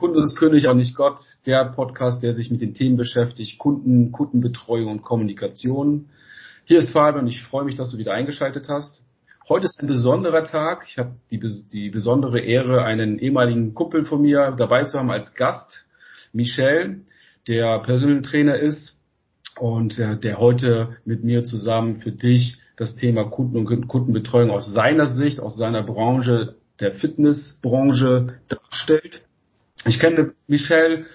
Kunde ist König, auch nicht Gott. Der Podcast, der sich mit den Themen beschäftigt, Kunden, Kundenbetreuung und Kommunikation. Hier ist Fabian und ich freue mich, dass du wieder eingeschaltet hast. Heute ist ein besonderer Tag. Ich habe die, die besondere Ehre, einen ehemaligen Kumpel von mir dabei zu haben als Gast, Michel, der Personal Trainer ist und äh, der heute mit mir zusammen für dich das Thema Kunden und Kundenbetreuung aus seiner Sicht, aus seiner Branche, der Fitnessbranche darstellt. Ich kenne Michel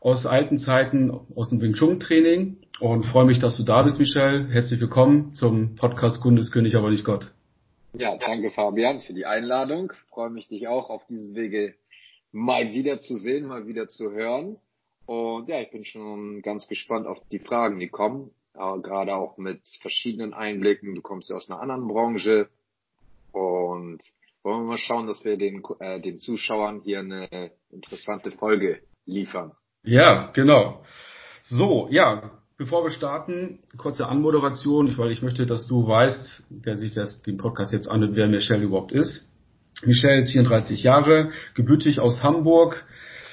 aus alten Zeiten aus dem Wing Chun Training und freue mich, dass du da bist, Michel. Herzlich willkommen zum Podcast Kundeskönig, aber nicht Gott. Ja, danke Fabian für die Einladung. freue mich, dich auch auf diesem Wege mal wieder zu sehen, mal wieder zu hören. Und ja, ich bin schon ganz gespannt auf die Fragen, die kommen. Ja, gerade auch mit verschiedenen Einblicken. Du kommst ja aus einer anderen Branche und wollen wir mal schauen, dass wir den, äh, den Zuschauern hier eine interessante Folge liefern. Ja, genau. So, ja, bevor wir starten, kurze Anmoderation, weil ich möchte, dass du weißt, der sich das, den Podcast jetzt anhört, wer Michelle überhaupt ist. Michelle ist 34 Jahre, gebürtig aus Hamburg,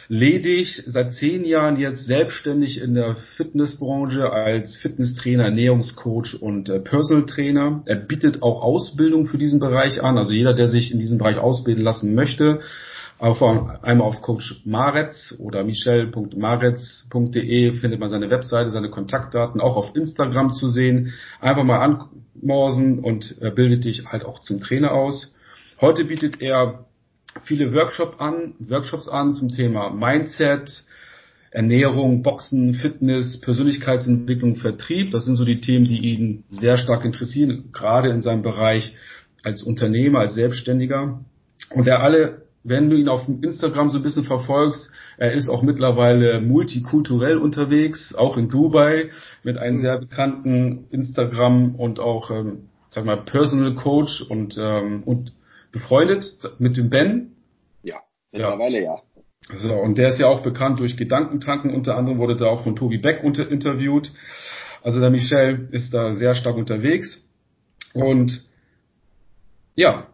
ledig, seit zehn Jahren jetzt selbstständig in der Fitnessbranche als Fitnesstrainer, Ernährungscoach und äh, Personal Trainer. Er bietet auch Ausbildung für diesen Bereich an. Also jeder, der sich in diesem Bereich ausbilden lassen möchte, auf, einmal auf Coach Maretz oder michel.maretz.de findet man seine Webseite, seine Kontaktdaten, auch auf Instagram zu sehen. Einfach mal anmorsen und äh, bildet dich halt auch zum Trainer aus. Heute bietet er viele Workshop an, Workshops an zum Thema Mindset, Ernährung, Boxen, Fitness, Persönlichkeitsentwicklung, Vertrieb. Das sind so die Themen, die ihn sehr stark interessieren, gerade in seinem Bereich als Unternehmer, als Selbstständiger. Und er alle, wenn du ihn auf Instagram so ein bisschen verfolgst, er ist auch mittlerweile multikulturell unterwegs, auch in Dubai mit einem sehr bekannten Instagram und auch, ähm, sag mal, Personal Coach und, ähm, und befreundet mit dem Ben. Ja, mittlerweile ja. ja. So, und der ist ja auch bekannt durch Gedankentanken, unter anderem wurde da auch von Tobi Beck unter interviewt. Also der Michel ist da sehr stark unterwegs. Und ja,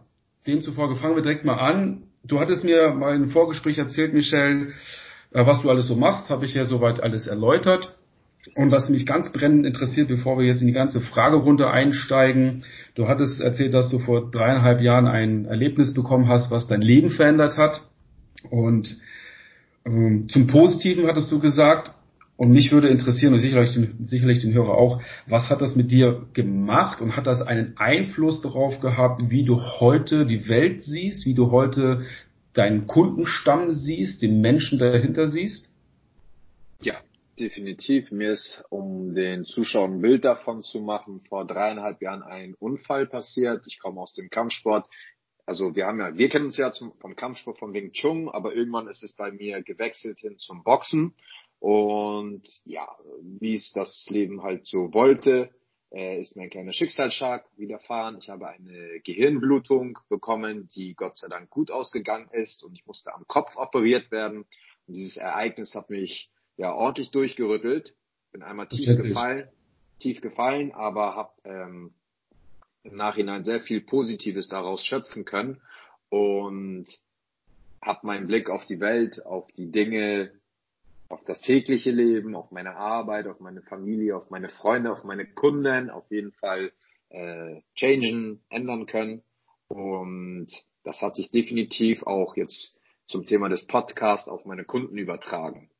demzufolge fangen wir direkt mal an. Du hattest mir mal im Vorgespräch erzählt, Michel, äh, was du alles so machst, habe ich ja soweit alles erläutert. Und was mich ganz brennend interessiert, bevor wir jetzt in die ganze Fragerunde einsteigen, du hattest erzählt, dass du vor dreieinhalb Jahren ein Erlebnis bekommen hast, was dein Leben verändert hat. Und ähm, zum Positiven hattest du gesagt, und mich würde interessieren, und sicherlich, sicherlich den Hörer auch, was hat das mit dir gemacht und hat das einen Einfluss darauf gehabt, wie du heute die Welt siehst, wie du heute deinen Kundenstamm siehst, den Menschen dahinter siehst? Ja, definitiv. Mir ist, um den Zuschauern ein Bild davon zu machen, vor dreieinhalb Jahren ein Unfall passiert. Ich komme aus dem Kampfsport. Also wir haben ja, wir kennen uns ja zum, vom Kampfsport von Wing Chun, aber irgendwann ist es bei mir gewechselt hin zum Boxen. Und ja, wie es das Leben halt so wollte, äh, ist mir ein kleiner Schicksalsschlag widerfahren. Ich habe eine Gehirnblutung bekommen, die Gott sei Dank gut ausgegangen ist und ich musste am Kopf operiert werden. Und dieses Ereignis hat mich ja ordentlich durchgerüttelt. Bin einmal tief gefallen, tief gefallen, aber habe ähm, im Nachhinein sehr viel Positives daraus schöpfen können und habe meinen Blick auf die Welt, auf die Dinge, auf das tägliche Leben, auf meine Arbeit, auf meine Familie, auf meine Freunde, auf meine Kunden auf jeden Fall äh, changen, ändern können. Und das hat sich definitiv auch jetzt zum Thema des Podcasts auf meine Kunden übertragen.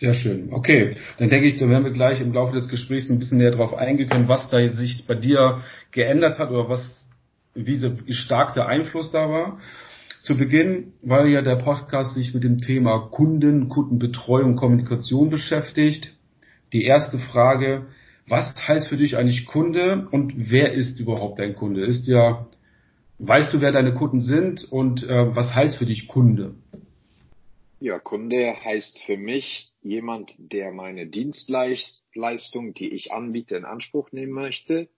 Sehr schön. Okay, dann denke ich, da werden wir gleich im Laufe des Gesprächs ein bisschen näher drauf eingehen, was da sich bei dir geändert hat oder was, wie, wie stark der Einfluss da war. Zu Beginn, weil ja der Podcast sich mit dem Thema Kunden, Kundenbetreuung, Kommunikation beschäftigt. Die erste Frage, was heißt für dich eigentlich Kunde und wer ist überhaupt dein Kunde? Ist ja, weißt du, wer deine Kunden sind und äh, was heißt für dich Kunde? Ja, Kunde heißt für mich jemand, der meine Dienstleistung, die ich anbiete, in Anspruch nehmen möchte.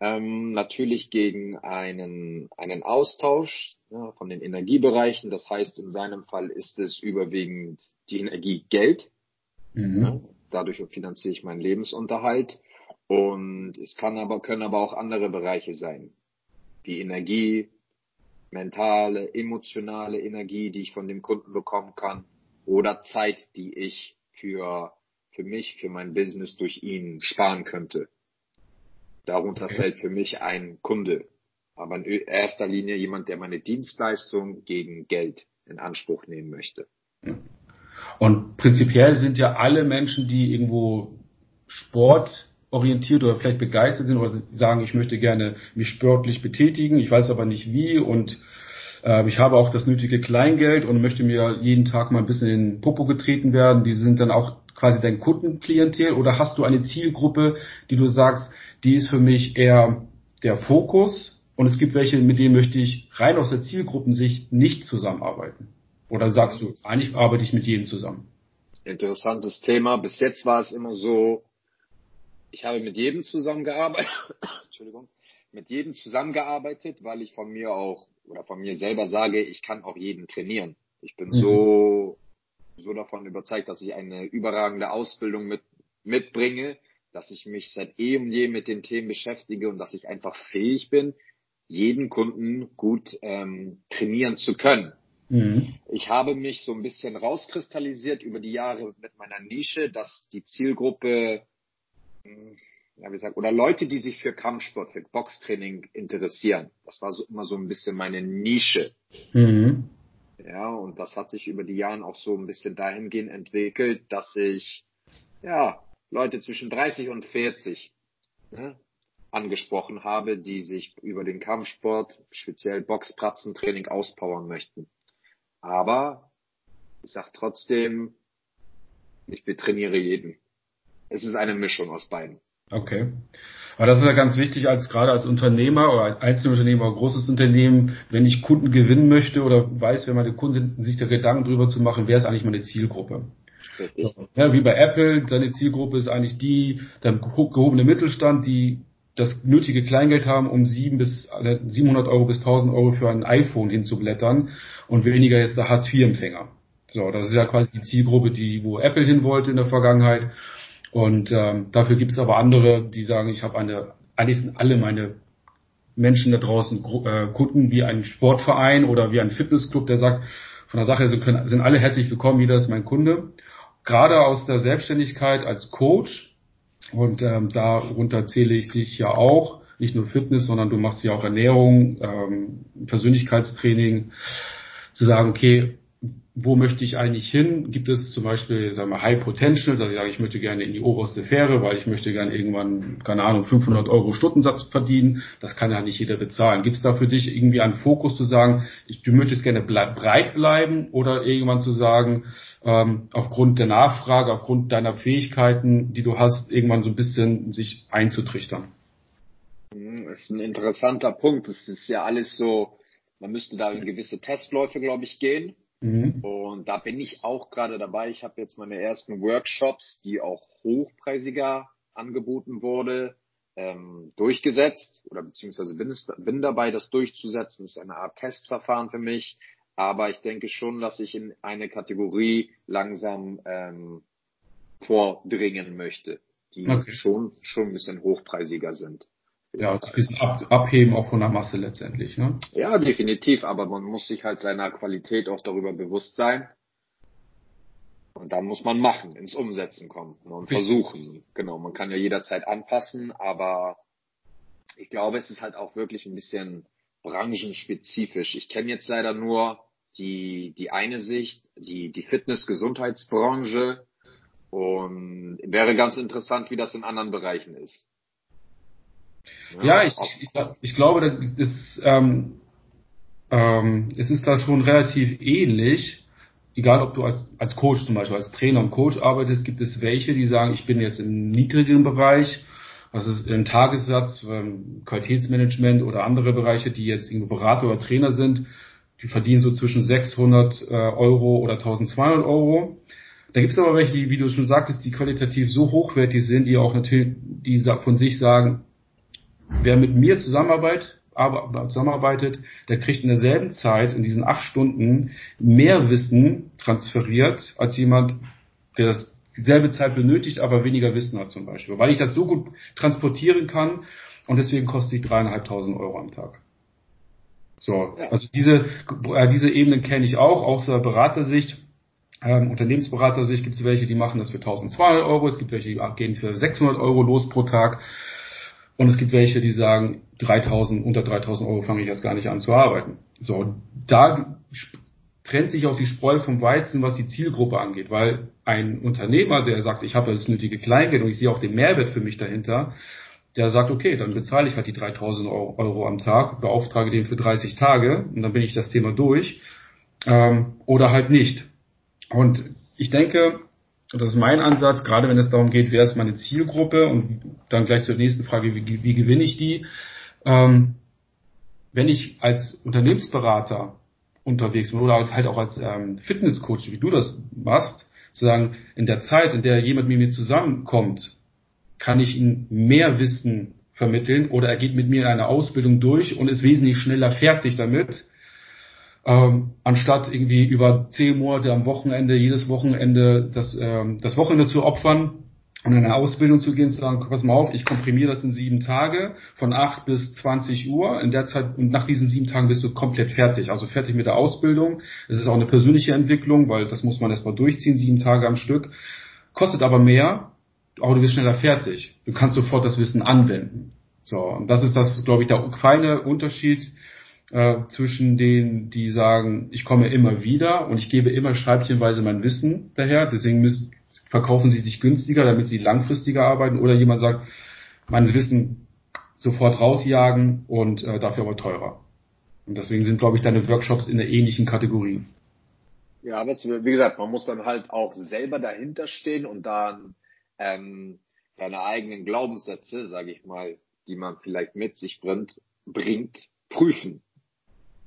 Ähm, natürlich gegen einen, einen Austausch ja, von den Energiebereichen. Das heißt, in seinem Fall ist es überwiegend die Energie Geld. Mhm. Ja, dadurch finanziere ich meinen Lebensunterhalt. Und es kann aber, können aber auch andere Bereiche sein. Die Energie, mentale, emotionale Energie, die ich von dem Kunden bekommen kann. Oder Zeit, die ich für, für mich, für mein Business durch ihn sparen könnte. Darunter okay. fällt für mich ein Kunde, aber in erster Linie jemand, der meine Dienstleistung gegen Geld in Anspruch nehmen möchte. Und prinzipiell sind ja alle Menschen, die irgendwo sportorientiert oder vielleicht begeistert sind oder sagen, ich möchte gerne mich sportlich betätigen, ich weiß aber nicht wie und ich habe auch das nötige Kleingeld und möchte mir jeden Tag mal ein bisschen in den Popo getreten werden. Die sind dann auch quasi dein Kundenklientel oder hast du eine Zielgruppe, die du sagst, die ist für mich eher der Fokus und es gibt welche, mit denen möchte ich rein aus der Zielgruppensicht nicht zusammenarbeiten? Oder sagst du, eigentlich arbeite ich mit jedem zusammen? Interessantes Thema. Bis jetzt war es immer so, ich habe mit jedem zusammengearbeitet, Entschuldigung, mit jedem zusammengearbeitet, weil ich von mir auch oder von mir selber sage, ich kann auch jeden trainieren. Ich bin mhm. so, so davon überzeugt, dass ich eine überragende Ausbildung mit, mitbringe, dass ich mich seit eh und je mit den Themen beschäftige und dass ich einfach fähig bin, jeden Kunden gut ähm, trainieren zu können. Mhm. Ich habe mich so ein bisschen rauskristallisiert über die Jahre mit meiner Nische, dass die Zielgruppe hm, ja, wie gesagt, oder Leute, die sich für Kampfsport, für Boxtraining interessieren. Das war so immer so ein bisschen meine Nische. Mhm. Ja, und das hat sich über die Jahre auch so ein bisschen dahingehend entwickelt, dass ich, ja, Leute zwischen 30 und 40 ne, angesprochen habe, die sich über den Kampfsport, speziell Boxpratzentraining auspowern möchten. Aber ich sag trotzdem, ich betrainiere jeden. Es ist eine Mischung aus beiden. Okay. Aber das ist ja ganz wichtig, als gerade als Unternehmer oder als Einzelunternehmer oder großes Unternehmen, wenn ich Kunden gewinnen möchte oder weiß, wer meine Kunden sind, sich da Gedanken drüber zu machen, wer ist eigentlich meine Zielgruppe. Ja, wie bei Apple, seine Zielgruppe ist eigentlich die, der gehobene Mittelstand, die das nötige Kleingeld haben, um sieben bis 700 Euro bis 1000 Euro für ein iPhone hinzublättern und weniger jetzt der Hartz-IV-Empfänger. So, das ist ja quasi die Zielgruppe, die wo Apple hin wollte in der Vergangenheit. Und ähm, dafür gibt es aber andere, die sagen, ich habe eine, eigentlich sind alle meine Menschen da draußen äh, Kunden wie ein Sportverein oder wie ein Fitnessclub, der sagt, von der Sache sind, können, sind alle herzlich willkommen, jeder ist mein Kunde. Gerade aus der Selbstständigkeit als Coach und ähm, darunter zähle ich dich ja auch, nicht nur Fitness, sondern du machst ja auch Ernährung, ähm, Persönlichkeitstraining, zu sagen, okay, wo möchte ich eigentlich hin? Gibt es zum Beispiel, sagen wir, High Potential, dass ich sage, ich möchte gerne in die oberste Sphäre, weil ich möchte gerne irgendwann, keine Ahnung, 500 Euro Stundensatz verdienen. Das kann ja nicht jeder bezahlen. Gibt es da für dich irgendwie einen Fokus zu sagen, ich, du möchtest gerne breit bleiben oder irgendwann zu sagen, ähm, aufgrund der Nachfrage, aufgrund deiner Fähigkeiten, die du hast, irgendwann so ein bisschen sich einzutrichtern? Hm, das ist ein interessanter Punkt. Das ist ja alles so, man müsste da in gewisse Testläufe, glaube ich, gehen Mhm. Und da bin ich auch gerade dabei. Ich habe jetzt meine ersten Workshops, die auch hochpreisiger angeboten wurde, ähm, durchgesetzt oder beziehungsweise bin, es, bin dabei, das durchzusetzen. Das ist eine Art Testverfahren für mich. Aber ich denke schon, dass ich in eine Kategorie langsam ähm, vordringen möchte, die okay. schon, schon ein bisschen hochpreisiger sind. Ja, ein bisschen ab, abheben auch von der Masse letztendlich, ne? Ja, definitiv, aber man muss sich halt seiner Qualität auch darüber bewusst sein. Und dann muss man machen, ins Umsetzen kommen ne, und versuchen. Genau, man kann ja jederzeit anpassen, aber ich glaube, es ist halt auch wirklich ein bisschen branchenspezifisch. Ich kenne jetzt leider nur die, die eine Sicht, die, die Fitness-Gesundheitsbranche und wäre ganz interessant, wie das in anderen Bereichen ist. Ja, ich, ich, ich glaube, das ist, ähm, ähm, es ist da schon relativ ähnlich. Egal, ob du als, als Coach zum Beispiel, als Trainer und Coach arbeitest, gibt es welche, die sagen, ich bin jetzt im niedrigeren Bereich, was ist ein Tagessatz, ähm, Qualitätsmanagement oder andere Bereiche, die jetzt Berater oder Trainer sind, die verdienen so zwischen 600 äh, Euro oder 1200 Euro. Da gibt es aber welche, wie du schon sagtest, die qualitativ so hochwertig sind, die auch natürlich, die von sich sagen, wer mit mir zusammenarbeitet, aber, zusammenarbeitet, der kriegt in derselben Zeit, in diesen acht Stunden, mehr Wissen transferiert, als jemand, der das dieselbe Zeit benötigt, aber weniger Wissen hat zum Beispiel. Weil ich das so gut transportieren kann und deswegen kostet ich dreieinhalbtausend Euro am Tag. So, also diese, äh, diese Ebenen kenne ich auch, aus der Beratersicht. Ähm, Unternehmensberater-Sicht gibt es welche, die machen das für 1200 Euro, es gibt welche, die gehen für 600 Euro los pro Tag und es gibt welche, die sagen, 3000, unter 3000 Euro fange ich erst gar nicht an zu arbeiten. So, da trennt sich auch die Spreu vom Weizen, was die Zielgruppe angeht, weil ein Unternehmer, der sagt, ich habe das nötige Kleingeld und ich sehe auch den Mehrwert für mich dahinter, der sagt, okay, dann bezahle ich halt die 3000 Euro am Tag, beauftrage den für 30 Tage und dann bin ich das Thema durch ähm, oder halt nicht. Und ich denke, das ist mein Ansatz, gerade wenn es darum geht, wer ist meine Zielgruppe und dann gleich zur nächsten Frage, wie, wie gewinne ich die? Ähm, wenn ich als Unternehmensberater unterwegs bin oder halt auch als ähm, Fitnesscoach, wie du das machst, zu sagen, in der Zeit, in der jemand mit mir zusammenkommt, kann ich ihm mehr Wissen vermitteln oder er geht mit mir in eine Ausbildung durch und ist wesentlich schneller fertig damit, ähm, anstatt irgendwie über zehn Monate am Wochenende, jedes Wochenende das, ähm, das Wochenende zu opfern und in eine Ausbildung zu gehen, zu sagen, pass mal auf, ich komprimiere das in sieben Tage von acht bis zwanzig Uhr. In der Zeit und nach diesen sieben Tagen bist du komplett fertig. Also fertig mit der Ausbildung. Es ist auch eine persönliche Entwicklung, weil das muss man erstmal durchziehen, sieben Tage am Stück. Kostet aber mehr, aber du bist schneller fertig. Du kannst sofort das Wissen anwenden. So, und das ist das, glaube ich, der feine Unterschied äh, zwischen denen, die sagen, ich komme immer wieder und ich gebe immer scheibchenweise mein Wissen daher, deswegen müssen, verkaufen sie sich günstiger, damit sie langfristiger arbeiten, oder jemand sagt, mein Wissen sofort rausjagen und äh, dafür aber teurer. Und deswegen sind, glaube ich, deine Workshops in der ähnlichen Kategorie. Ja, aber wie gesagt, man muss dann halt auch selber dahinter stehen und dann ähm, seine eigenen Glaubenssätze, sage ich mal, die man vielleicht mit sich bringt, bringt, prüfen.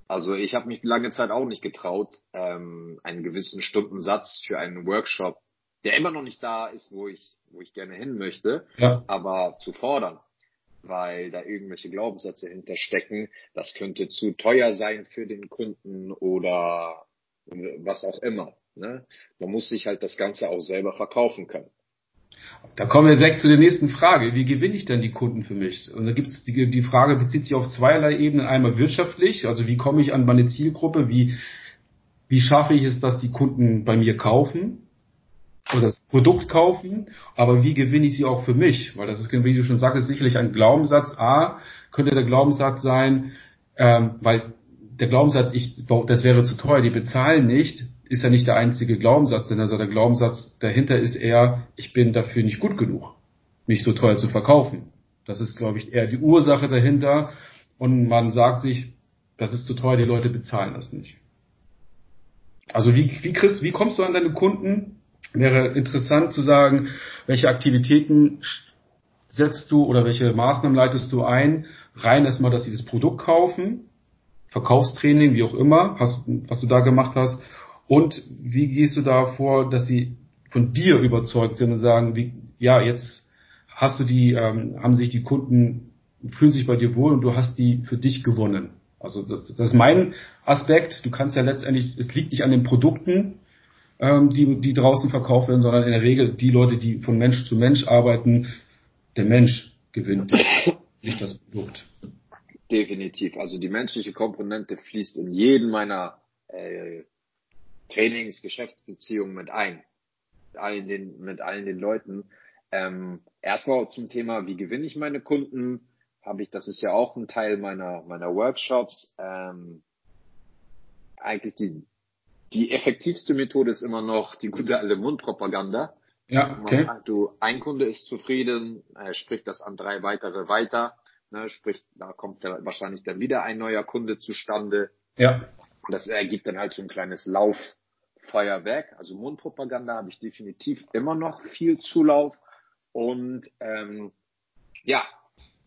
Also ich habe mich lange Zeit auch nicht getraut, ähm, einen gewissen Stundensatz für einen Workshop, der immer noch nicht da ist, wo ich, wo ich gerne hin möchte, ja. aber zu fordern, weil da irgendwelche Glaubenssätze hinterstecken. Das könnte zu teuer sein für den Kunden oder was auch immer. Ne? Man muss sich halt das Ganze auch selber verkaufen können. Da kommen wir direkt zu der nächsten Frage. Wie gewinne ich denn die Kunden für mich? Und da gibt es die, die Frage bezieht sich auf zweierlei Ebenen. Einmal wirtschaftlich, also wie komme ich an meine Zielgruppe? Wie, wie schaffe ich es, dass die Kunden bei mir kaufen? Oder das Produkt kaufen, aber wie gewinne ich sie auch für mich? Weil das ist, wie du schon sagst, sicherlich ein Glaubenssatz. A, könnte der Glaubenssatz sein, ähm, weil der Glaubenssatz, ich, das wäre zu teuer, die bezahlen nicht, ist ja nicht der einzige Glaubenssatz, denn also der Glaubenssatz dahinter ist eher, ich bin dafür nicht gut genug, mich so teuer zu verkaufen. Das ist, glaube ich, eher die Ursache dahinter. Und man sagt sich, das ist zu teuer, die Leute bezahlen das nicht. Also wie, wie, kriegst, wie kommst du an deine Kunden? Wäre interessant zu sagen, welche Aktivitäten setzt du oder welche Maßnahmen leitest du ein? Rein erstmal, dass sie das Produkt kaufen, Verkaufstraining, wie auch immer, hast, was du da gemacht hast, und wie gehst du da vor, dass sie von dir überzeugt sind und sagen, wie, ja, jetzt hast du die, ähm, haben sich die Kunden, fühlen sich bei dir wohl und du hast die für dich gewonnen. Also das, das ist mein Aspekt. Du kannst ja letztendlich, es liegt nicht an den Produkten, ähm, die, die draußen verkauft werden, sondern in der Regel die Leute, die von Mensch zu Mensch arbeiten, der Mensch gewinnt, nicht das Produkt. Definitiv. Also die menschliche Komponente fließt in jeden meiner äh, Trainings, Geschäftsbeziehungen mit ein. Mit allen den, mit allen den Leuten. Ähm, erstmal zum Thema, wie gewinne ich meine Kunden? Habe ich, das ist ja auch ein Teil meiner, meiner Workshops. Ähm, eigentlich die, die effektivste Methode ist immer noch die gute alte Mundpropaganda. Ja, okay. Du, ein Kunde ist zufrieden, er spricht das an drei weitere weiter, ne, sprich, da kommt ja wahrscheinlich dann wieder ein neuer Kunde zustande. Ja. Und das ergibt dann halt so ein kleines Lauffeuerwerk. Also Mundpropaganda habe ich definitiv immer noch viel Zulauf. Und ähm, ja,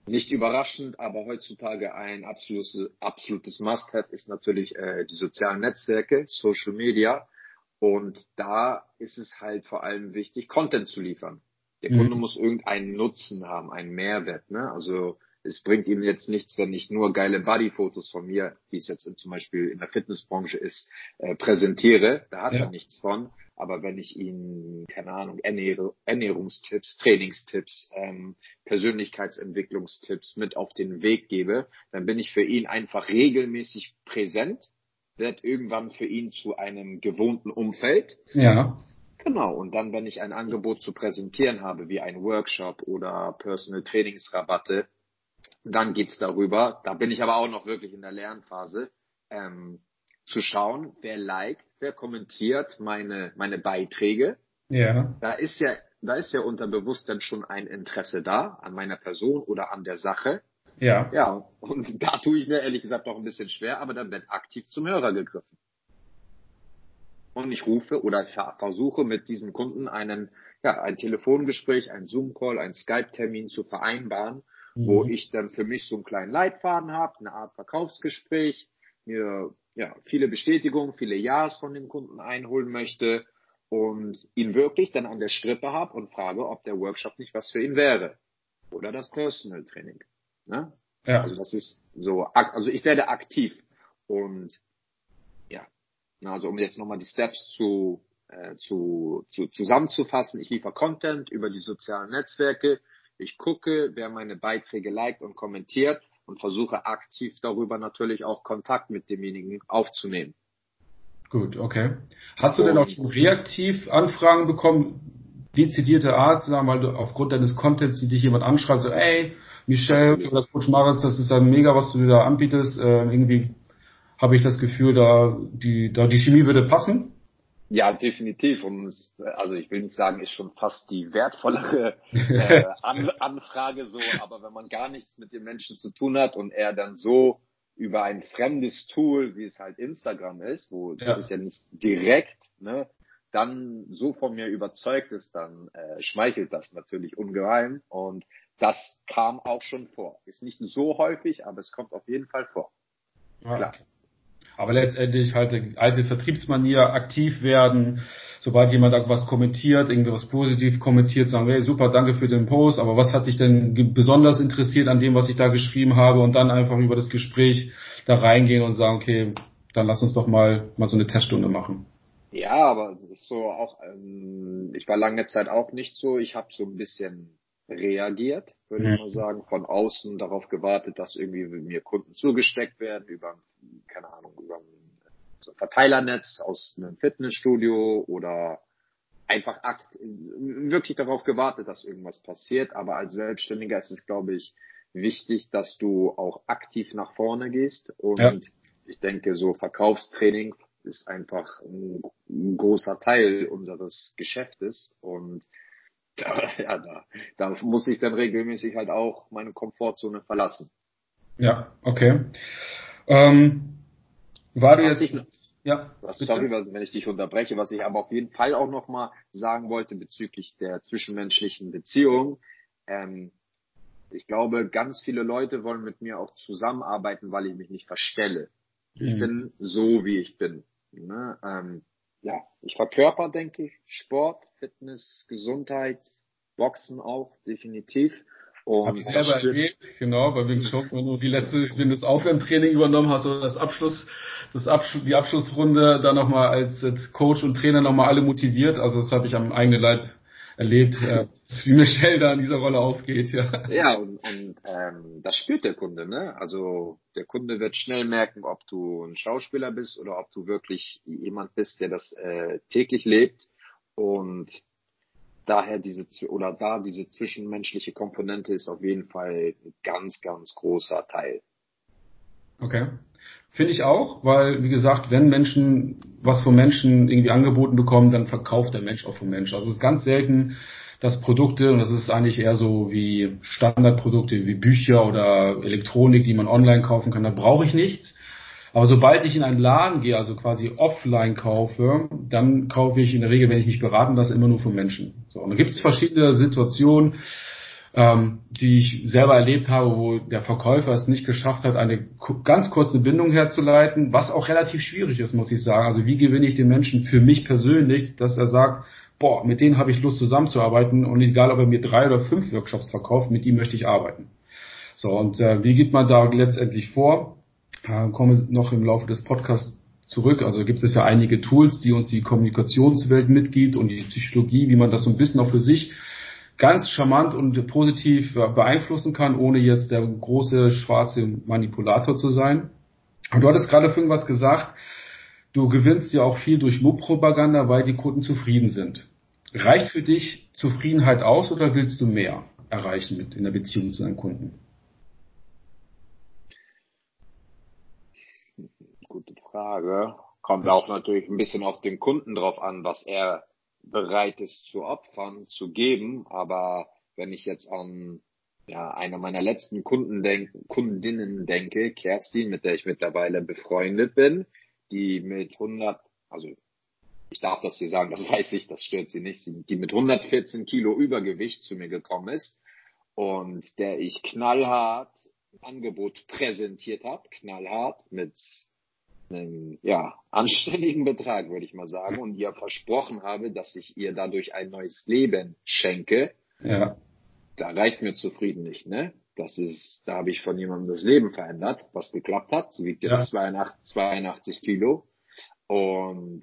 nicht überraschend, aber heutzutage ein absolutes, absolutes Must-have ist natürlich äh, die sozialen Netzwerke, Social Media. Und da ist es halt vor allem wichtig, Content zu liefern. Der mhm. Kunde muss irgendeinen Nutzen haben, einen Mehrwert. Ne? Also es bringt ihm jetzt nichts, wenn ich nur geile Bodyfotos von mir, wie es jetzt zum Beispiel in der Fitnessbranche ist, äh, präsentiere. Da hat ja. er nichts von. Aber wenn ich ihm, keine Ahnung, Ernähr Ernährungstipps, Trainingstipps, ähm, Persönlichkeitsentwicklungstipps mit auf den Weg gebe, dann bin ich für ihn einfach regelmäßig präsent wird irgendwann für ihn zu einem gewohnten Umfeld. Ja. Genau, und dann, wenn ich ein Angebot zu präsentieren habe, wie ein Workshop oder Personal Trainingsrabatte, dann geht's darüber, da bin ich aber auch noch wirklich in der Lernphase, ähm, zu schauen, wer liked, wer kommentiert meine, meine Beiträge. Ja. Da ist ja, da ist ja unterbewusst dann schon ein Interesse da an meiner Person oder an der Sache. Ja. Ja, und da tue ich mir ehrlich gesagt noch ein bisschen schwer, aber dann wird aktiv zum Hörer gegriffen. Und ich rufe oder versuche mit diesem Kunden einen, ja, ein Telefongespräch, ein Zoom-Call, ein Skype-Termin zu vereinbaren, mhm. wo ich dann für mich so einen kleinen Leitfaden habe, eine Art Verkaufsgespräch, mir ja, viele Bestätigungen, viele Ja's von dem Kunden einholen möchte und ihn wirklich dann an der Strippe habe und frage, ob der Workshop nicht was für ihn wäre. Oder das Personal Training. Ne? Ja. Also das ist so, also ich werde aktiv und ja, also um jetzt nochmal die Steps zu, äh, zu, zu zusammenzufassen, ich liefere Content über die sozialen Netzwerke, ich gucke, wer meine Beiträge liked und kommentiert und versuche aktiv darüber natürlich auch Kontakt mit demjenigen aufzunehmen. Gut, okay. Hast du und, denn auch schon reaktiv Anfragen bekommen, dezidierte Art, sagen wir mal, aufgrund deines Contents, die dich jemand anschreibt, so, ey, Michelle oder Coach Maritz, das ist dann mega, was du da anbietest, äh, irgendwie habe ich das Gefühl, da die, da die Chemie würde passen? Ja, definitiv. Und es, also ich will nicht sagen, ist schon fast die wertvollere äh, An Anfrage so, aber wenn man gar nichts mit dem Menschen zu tun hat und er dann so über ein fremdes Tool, wie es halt Instagram ist, wo ja. das ist ja nicht direkt, ne, dann so von mir überzeugt ist, dann äh, schmeichelt das natürlich ungeheim und das kam auch schon vor. Ist nicht so häufig, aber es kommt auf jeden Fall vor. Ja. Klar. Aber letztendlich halt alte Vertriebsmanier aktiv werden, sobald jemand irgendwas kommentiert, irgendwas positiv kommentiert, sagen, hey, super, danke für den Post, aber was hat dich denn besonders interessiert an dem, was ich da geschrieben habe? Und dann einfach über das Gespräch da reingehen und sagen, okay, dann lass uns doch mal, mal so eine Teststunde machen. Ja, aber so auch, ähm, ich war lange Zeit auch nicht so, ich habe so ein bisschen reagiert, würde mhm. ich mal sagen, von außen darauf gewartet, dass irgendwie mir Kunden zugesteckt werden über, keine Ahnung, über ein so Verteilernetz aus einem Fitnessstudio oder einfach akt, wirklich darauf gewartet, dass irgendwas passiert. Aber als Selbstständiger ist es, glaube ich, wichtig, dass du auch aktiv nach vorne gehst. Und ja. ich denke, so Verkaufstraining ist einfach ein, ein großer Teil unseres Geschäftes. Und da, ja, da, da muss ich dann regelmäßig halt auch meine Komfortzone verlassen. Ja, okay. Ähm, war du jetzt, ich, ja, was, sorry, wenn ich dich unterbreche, was ich aber auf jeden Fall auch nochmal sagen wollte bezüglich der zwischenmenschlichen Beziehung. Ähm, ich glaube, ganz viele Leute wollen mit mir auch zusammenarbeiten, weil ich mich nicht verstelle. Ich mhm. bin so, wie ich bin. Ne? Ähm, ja, ich verkörper, denke ich, Sport, Fitness, Gesundheit, Boxen auch, definitiv. Und Hab ich selber erlebt, genau, bei Wing Chun, wenn du die letzte, wenn du das Aufwärmtraining übernommen hast oder das Abschluss, das Abschluss, die Abschlussrunde da nochmal als, als Coach und Trainer nochmal alle motiviert. Also das habe ich am eigenen Leib erlebt, äh, wie Michelle da in dieser Rolle aufgeht, ja. Ja, und, und ähm, das spürt der Kunde, ne? Also der Kunde wird schnell merken, ob du ein Schauspieler bist oder ob du wirklich jemand bist, der das äh, täglich lebt. Und daher diese oder da diese zwischenmenschliche Komponente ist auf jeden Fall ein ganz, ganz großer Teil. Okay. Finde ich auch, weil, wie gesagt, wenn Menschen was von Menschen irgendwie angeboten bekommen, dann verkauft der Mensch auch vom Mensch. Also es ist ganz selten, dass Produkte, und das ist eigentlich eher so wie Standardprodukte wie Bücher oder Elektronik, die man online kaufen kann, da brauche ich nichts. Aber sobald ich in einen Laden gehe, also quasi offline kaufe, dann kaufe ich in der Regel, wenn ich mich beraten lasse, immer nur von Menschen. So, und da gibt es verschiedene Situationen ähm, die ich selber erlebt habe, wo der Verkäufer es nicht geschafft hat, eine ganz kurze Bindung herzuleiten, was auch relativ schwierig ist, muss ich sagen. Also wie gewinne ich den Menschen für mich persönlich, dass er sagt, boah, mit denen habe ich Lust zusammenzuarbeiten und egal, ob er mir drei oder fünf Workshops verkauft, mit ihm möchte ich arbeiten. So, und äh, wie geht man da letztendlich vor? Äh, komme noch im Laufe des Podcasts zurück. Also gibt es ja einige Tools, die uns die Kommunikationswelt mitgibt und die Psychologie, wie man das so ein bisschen auch für sich ganz charmant und positiv beeinflussen kann, ohne jetzt der große schwarze Manipulator zu sein. Und du hattest gerade vorhin was gesagt, du gewinnst ja auch viel durch Mobpropaganda, weil die Kunden zufrieden sind. Reicht für dich Zufriedenheit aus oder willst du mehr erreichen mit in der Beziehung zu deinen Kunden? Gute Frage. Kommt auch natürlich ein bisschen auf den Kunden drauf an, was er bereit ist zu opfern, zu geben. Aber wenn ich jetzt an ja, einer meiner letzten Kunden denk, Kundinnen denke, Kerstin, mit der ich mittlerweile befreundet bin, die mit 100, also ich darf das hier sagen, das weiß ich, das stört sie nicht, die mit 114 Kilo Übergewicht zu mir gekommen ist und der ich knallhart Angebot präsentiert habe, knallhart mit einem ja, anständigen Betrag, würde ich mal sagen, und ihr versprochen habe, dass ich ihr dadurch ein neues Leben schenke. Ja. Da reicht mir zufrieden nicht, ne? Das ist, da habe ich von jemandem das Leben verändert, was geklappt hat. Sie wiegt jetzt ja. 82, 82 Kilo. Und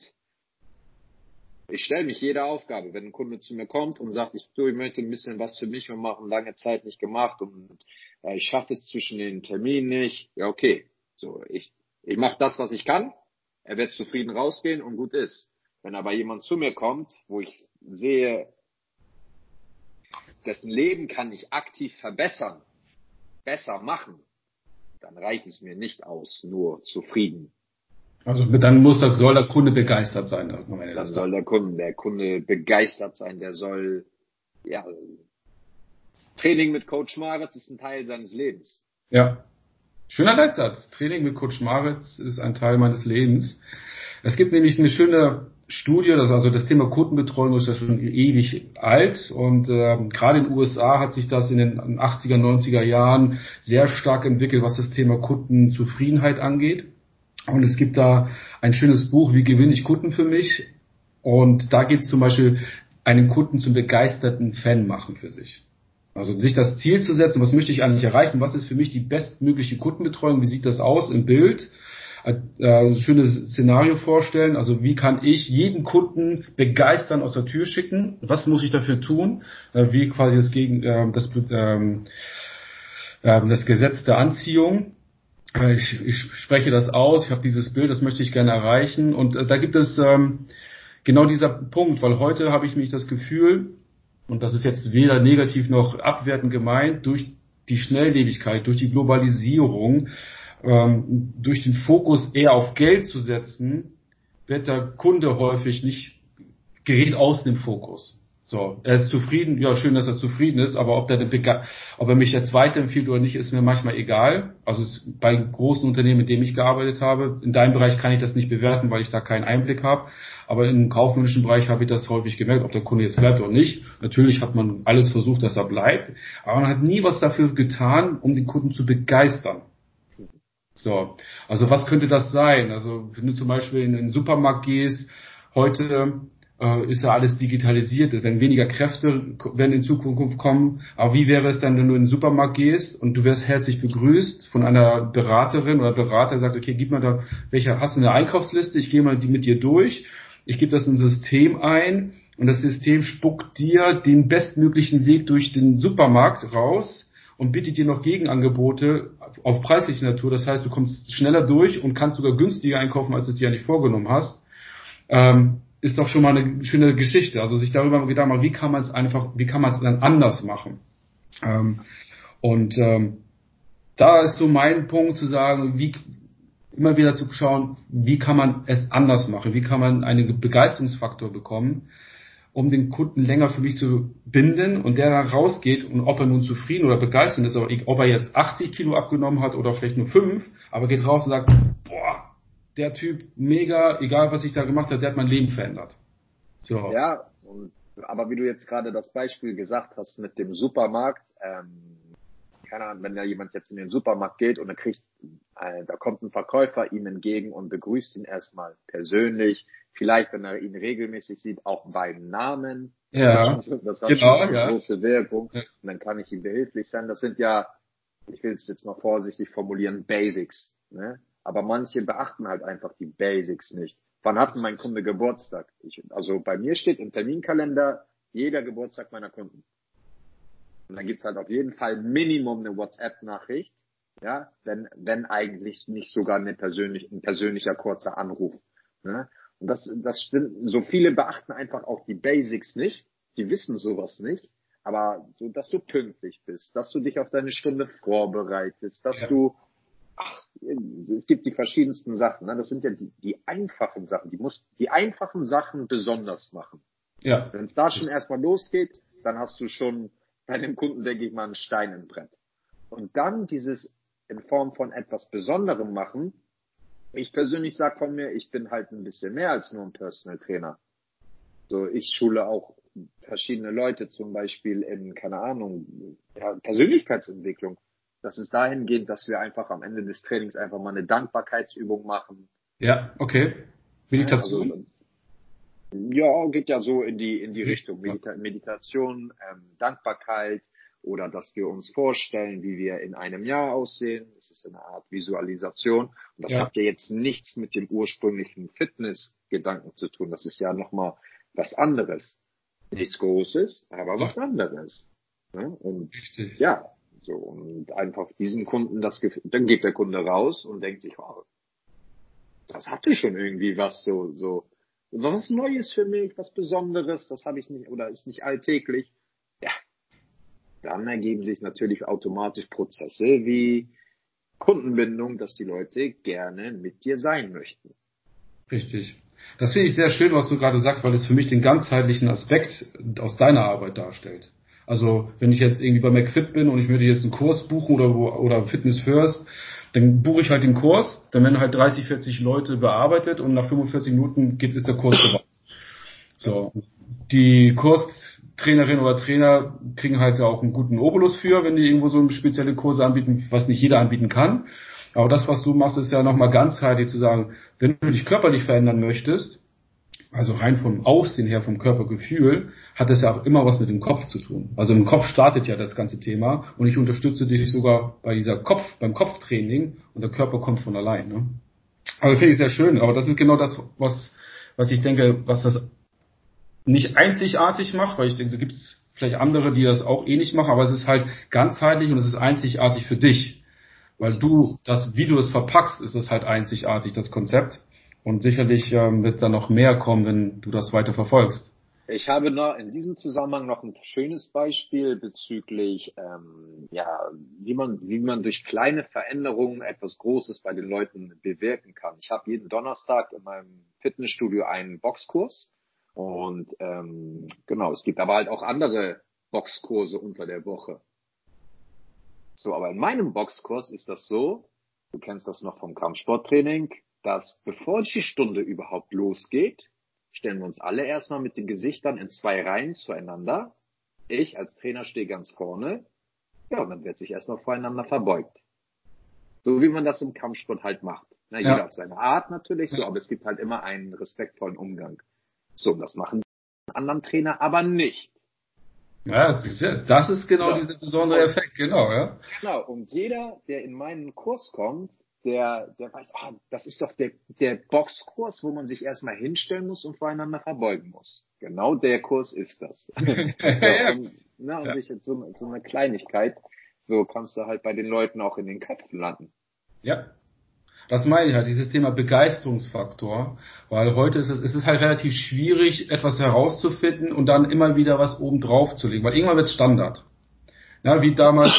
ich stelle mich jeder Aufgabe, wenn ein Kunde zu mir kommt und sagt, ich, du, ich möchte ein bisschen was für mich und machen, lange Zeit nicht gemacht und äh, ich schaffe es zwischen den Terminen nicht. Ja, okay. So, ich, ich mache das, was ich kann. Er wird zufrieden rausgehen und gut ist. Wenn aber jemand zu mir kommt, wo ich sehe, dessen Leben kann ich aktiv verbessern, besser machen, dann reicht es mir nicht aus, nur zufrieden also dann muss das, soll der Kunde begeistert sein. Das, das soll der Kunde, der Kunde begeistert sein, der soll, ja, Training mit Coach Maritz ist ein Teil seines Lebens. Ja. Schöner Leitsatz. Training mit Coach Maritz ist ein Teil meines Lebens. Es gibt nämlich eine schöne Studie, das also das Thema Kundenbetreuung ist ja schon ewig alt und äh, gerade in den USA hat sich das in den 80er, 90er Jahren sehr stark entwickelt, was das Thema Kundenzufriedenheit angeht. Und es gibt da ein schönes Buch, wie gewinne ich Kunden für mich? Und da geht es zum Beispiel, einen Kunden zum begeisterten Fan machen für sich. Also sich das Ziel zu setzen, was möchte ich eigentlich erreichen, was ist für mich die bestmögliche Kundenbetreuung, wie sieht das aus im Bild, äh, ein schönes Szenario vorstellen, also wie kann ich jeden Kunden begeistern aus der Tür schicken, was muss ich dafür tun, äh, wie quasi das, gegen, äh, das, ähm, äh, das Gesetz der Anziehung, äh, ich, ich spreche das aus, ich habe dieses Bild, das möchte ich gerne erreichen. Und äh, da gibt es ähm, genau dieser Punkt, weil heute habe ich mich das Gefühl, und das ist jetzt weder negativ noch abwertend gemeint, durch die Schnelllebigkeit, durch die Globalisierung, ähm, durch den Fokus eher auf Geld zu setzen, wird der Kunde häufig nicht, gerät aus dem Fokus. So, er ist zufrieden, ja schön, dass er zufrieden ist, aber ob, der, ob er mich jetzt weiterempfiehlt oder nicht, ist mir manchmal egal. Also bei großen Unternehmen, mit denen ich gearbeitet habe, in deinem Bereich kann ich das nicht bewerten, weil ich da keinen Einblick habe. Aber im kaufmännischen Bereich habe ich das häufig gemerkt, ob der Kunde jetzt bleibt oder nicht. Natürlich hat man alles versucht, dass er bleibt, aber man hat nie was dafür getan, um den Kunden zu begeistern. So, also was könnte das sein? Also wenn du zum Beispiel in den Supermarkt gehst, heute äh, ist ja alles digitalisiert, wenn weniger Kräfte werden in Zukunft kommen. Aber wie wäre es dann, wenn du in den Supermarkt gehst und du wirst herzlich begrüßt von einer Beraterin oder Berater, sagt, okay, gib mal da, welche, hast du eine Einkaufsliste, ich gehe mal die mit dir durch, ich gebe das in ein System ein und das System spuckt dir den bestmöglichen Weg durch den Supermarkt raus und bietet dir noch Gegenangebote auf preisliche Natur. Das heißt, du kommst schneller durch und kannst sogar günstiger einkaufen, als du es dir eigentlich vorgenommen hast. Ähm, ist doch schon mal eine schöne Geschichte. Also sich darüber Gedanken machen, wie kann man es einfach, wie kann man es dann anders machen? Ähm, und ähm, da ist so mein Punkt zu sagen, wie immer wieder zu schauen, wie kann man es anders machen? Wie kann man einen Begeisterungsfaktor bekommen, um den Kunden länger für mich zu binden und der dann rausgeht und ob er nun zufrieden oder begeistert ist, ob er jetzt 80 Kilo abgenommen hat oder vielleicht nur 5, aber geht raus und sagt, boah, der Typ mega, egal was ich da gemacht habe, der hat mein Leben verändert. So. Ja, und, aber wie du jetzt gerade das Beispiel gesagt hast mit dem Supermarkt, ähm, keine Ahnung, wenn da jemand jetzt in den Supermarkt geht und er kriegt, äh, da kommt ein Verkäufer ihm entgegen und begrüßt ihn erstmal persönlich, vielleicht, wenn er ihn regelmäßig sieht, auch beim Namen. Ja, das, das hat genau, schon eine ja. große Wirkung. Ja. Und dann kann ich ihm behilflich sein. Das sind ja, ich will es jetzt mal vorsichtig formulieren, Basics. Ne? Aber manche beachten halt einfach die Basics nicht. Wann hat mein Kunde Geburtstag? Ich, also bei mir steht im Terminkalender jeder Geburtstag meiner Kunden. Und dann gibt's halt auf jeden Fall Minimum eine WhatsApp-Nachricht, ja, wenn, wenn eigentlich nicht sogar eine persönlich, ein persönlicher kurzer Anruf. Ne? Und das, das sind, so viele beachten einfach auch die Basics nicht. Die wissen sowas nicht. Aber so, dass du pünktlich bist, dass du dich auf deine Stunde vorbereitest, dass ja. du, es gibt die verschiedensten Sachen. Ne? Das sind ja die, die einfachen Sachen. Die muss die einfachen Sachen besonders machen. Ja. Wenn es da schon erstmal losgeht, dann hast du schon bei dem Kunden, denke ich mal, einen Stein im Brett. Und dann dieses in Form von etwas Besonderem machen. Ich persönlich sage von mir, ich bin halt ein bisschen mehr als nur ein Personal Trainer. So, ich schule auch verschiedene Leute, zum Beispiel in, keine Ahnung, ja, Persönlichkeitsentwicklung. Das ist dahingehend, dass wir einfach am Ende des Trainings einfach mal eine Dankbarkeitsübung machen. Ja, okay. Meditation. Also, ja, geht ja so in die in die Richtung Medita Meditation, ähm, Dankbarkeit oder dass wir uns vorstellen, wie wir in einem Jahr aussehen. Das ist eine Art Visualisation und das ja. hat ja jetzt nichts mit dem ursprünglichen Fitnessgedanken zu tun. Das ist ja nochmal was anderes, nichts Großes, aber was anderes. Ja? Und Richtig. ja, so und einfach diesen Kunden das Gefühl, dann geht der Kunde raus und denkt sich, wow, das hatte schon irgendwie was so so was Neues für mich, was Besonderes, das habe ich nicht oder ist nicht alltäglich. Ja, dann ergeben sich natürlich automatisch Prozesse wie Kundenbindung, dass die Leute gerne mit dir sein möchten. Richtig. Das finde ich sehr schön, was du gerade sagst, weil es für mich den ganzheitlichen Aspekt aus deiner Arbeit darstellt. Also wenn ich jetzt irgendwie bei McFit bin und ich würde jetzt einen Kurs buchen oder oder Fitness First, dann buche ich halt den Kurs, dann werden halt 30, 40 Leute bearbeitet und nach 45 Minuten geht, ist der Kurs vorbei. So. Die Kurstrainerin oder Trainer kriegen halt auch einen guten Obolus für, wenn die irgendwo so spezielle Kurse anbieten, was nicht jeder anbieten kann. Aber das, was du machst, ist ja nochmal ganzheitlich zu sagen, wenn du dich körperlich verändern möchtest, also rein vom Aussehen her, vom Körpergefühl, hat das ja auch immer was mit dem Kopf zu tun. Also im Kopf startet ja das ganze Thema und ich unterstütze dich sogar bei dieser Kopf, beim Kopftraining und der Körper kommt von allein. Ne? Aber finde ich sehr schön. Aber das ist genau das, was, was ich denke, was das nicht einzigartig macht, weil ich denke, da gibt es vielleicht andere, die das auch ähnlich machen, aber es ist halt ganzheitlich und es ist einzigartig für dich. Weil du, das, wie du es verpackst, ist es halt einzigartig, das Konzept. Und sicherlich ähm, wird da noch mehr kommen, wenn du das weiter verfolgst. Ich habe noch in diesem Zusammenhang noch ein schönes Beispiel bezüglich, ähm, ja, wie man, wie man durch kleine Veränderungen etwas Großes bei den Leuten bewirken kann. Ich habe jeden Donnerstag in meinem Fitnessstudio einen Boxkurs und ähm, genau, es gibt aber halt auch andere Boxkurse unter der Woche. So, aber in meinem Boxkurs ist das so, du kennst das noch vom Kampfsporttraining, dass bevor die Stunde überhaupt losgeht, stellen wir uns alle erstmal mit den Gesichtern in zwei Reihen zueinander. Ich als Trainer stehe ganz vorne. Ja, und dann wird sich erstmal voreinander verbeugt. So wie man das im Kampfsport halt macht. Na, jeder ja. hat seine Art natürlich, so, aber es gibt halt immer einen respektvollen Umgang. So, und das machen die anderen Trainer aber nicht. Ja, das ist, ja, genau so. dieser besondere Effekt, genau, ja. Genau, und jeder, der in meinen Kurs kommt, der, der weiß, ah, das ist doch der, der Boxkurs, wo man sich erstmal hinstellen muss und voreinander verbeugen muss. Genau der Kurs ist das. so, und, na, und ja. sich jetzt so, so eine Kleinigkeit, so kannst du halt bei den Leuten auch in den Köpfen landen. Ja, das meine ich halt, dieses Thema Begeisterungsfaktor, weil heute ist es, es ist halt relativ schwierig, etwas herauszufinden und dann immer wieder was oben drauf zu legen, weil irgendwann wird Standard. Ja, wie damals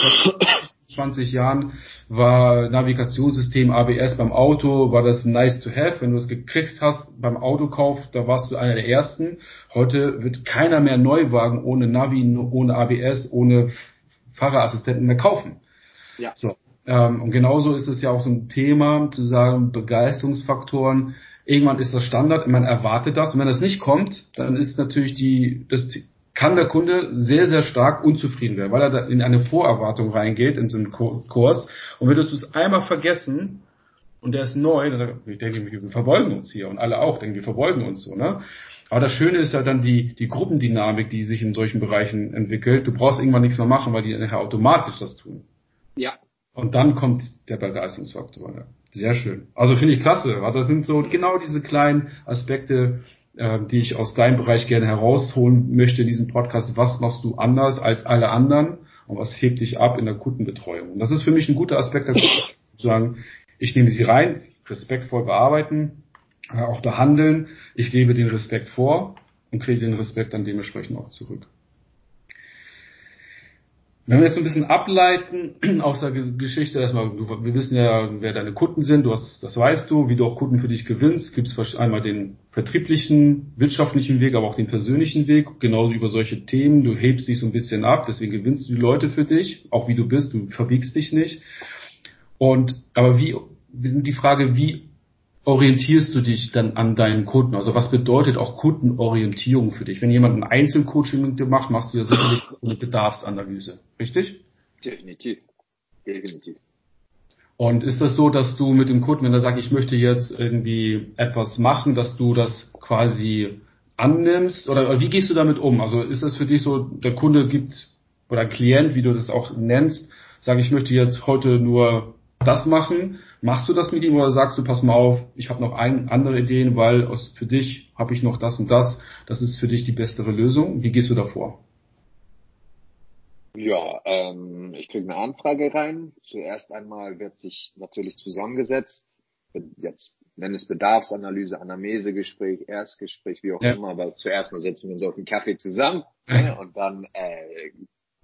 20 Jahren war Navigationssystem ABS beim Auto, war das nice to have. Wenn du es gekriegt hast beim Autokauf, da warst du einer der ersten. Heute wird keiner mehr Neuwagen ohne Navi, ohne ABS, ohne Fahrerassistenten mehr kaufen. Ja. So. Ähm, und genauso ist es ja auch so ein Thema, zu sagen, Begeisterungsfaktoren. Irgendwann ist das Standard, man erwartet das. Und wenn das nicht kommt, dann ist natürlich die, das kann der Kunde sehr, sehr stark unzufrieden werden, weil er da in eine Vorerwartung reingeht in so einen Kurs. Und würdest du es einmal vergessen und der ist neu, dann sagt ich denke, wir verbeugen uns hier und alle auch denken, wir verbeugen uns so, ne? Aber das Schöne ist ja dann die, die Gruppendynamik, die sich in solchen Bereichen entwickelt. Du brauchst irgendwann nichts mehr machen, weil die nachher automatisch das tun. Ja. Und dann kommt der Begeisterungsfaktor. Ja. Sehr schön. Also finde ich klasse. Das sind so genau diese kleinen Aspekte, äh, die ich aus deinem Bereich gerne herausholen möchte in diesem Podcast. Was machst du anders als alle anderen und was hebt dich ab in der Kundenbetreuung? Und das ist für mich ein guter Aspekt, zu sagen, ich nehme sie rein, respektvoll bearbeiten äh, auch behandeln. Ich lebe den Respekt vor und kriege den Respekt dann dementsprechend auch zurück. Wenn wir jetzt ein bisschen ableiten aus der Geschichte, erstmal, wir wissen ja, wer deine Kunden sind, du hast, das weißt du, wie du auch Kunden für dich gewinnst, gibt es einmal den vertrieblichen, wirtschaftlichen Weg, aber auch den persönlichen Weg, genauso über solche Themen, du hebst dich so ein bisschen ab, deswegen gewinnst du die Leute für dich, auch wie du bist, du verbiegst dich nicht. Und, aber wie, die Frage, wie orientierst du dich dann an deinen Kunden? Also was bedeutet auch Kundenorientierung für dich? Wenn jemand ein Einzelcoaching mit dir macht, machst du ja sicherlich eine Bedarfsanalyse, richtig? Definitiv. Definitiv. Und ist das so, dass du mit dem Kunden, wenn er sagt, ich möchte jetzt irgendwie etwas machen, dass du das quasi annimmst? Oder wie gehst du damit um? Also ist das für dich so, der Kunde gibt, oder ein Klient, wie du das auch nennst, sage, ich möchte jetzt heute nur das machen Machst du das mit ihm oder sagst du, pass mal auf, ich habe noch ein, andere Ideen, weil aus, für dich habe ich noch das und das, das ist für dich die bessere Lösung. Wie gehst du davor? Ja, ähm, ich kriege eine Anfrage rein. Zuerst einmal wird sich natürlich zusammengesetzt. Jetzt nenn es Bedarfsanalyse, Anamnesegespräch, Erstgespräch, wie auch ja. immer, aber zuerst mal setzen wir uns auf den Kaffee zusammen ja. und dann äh,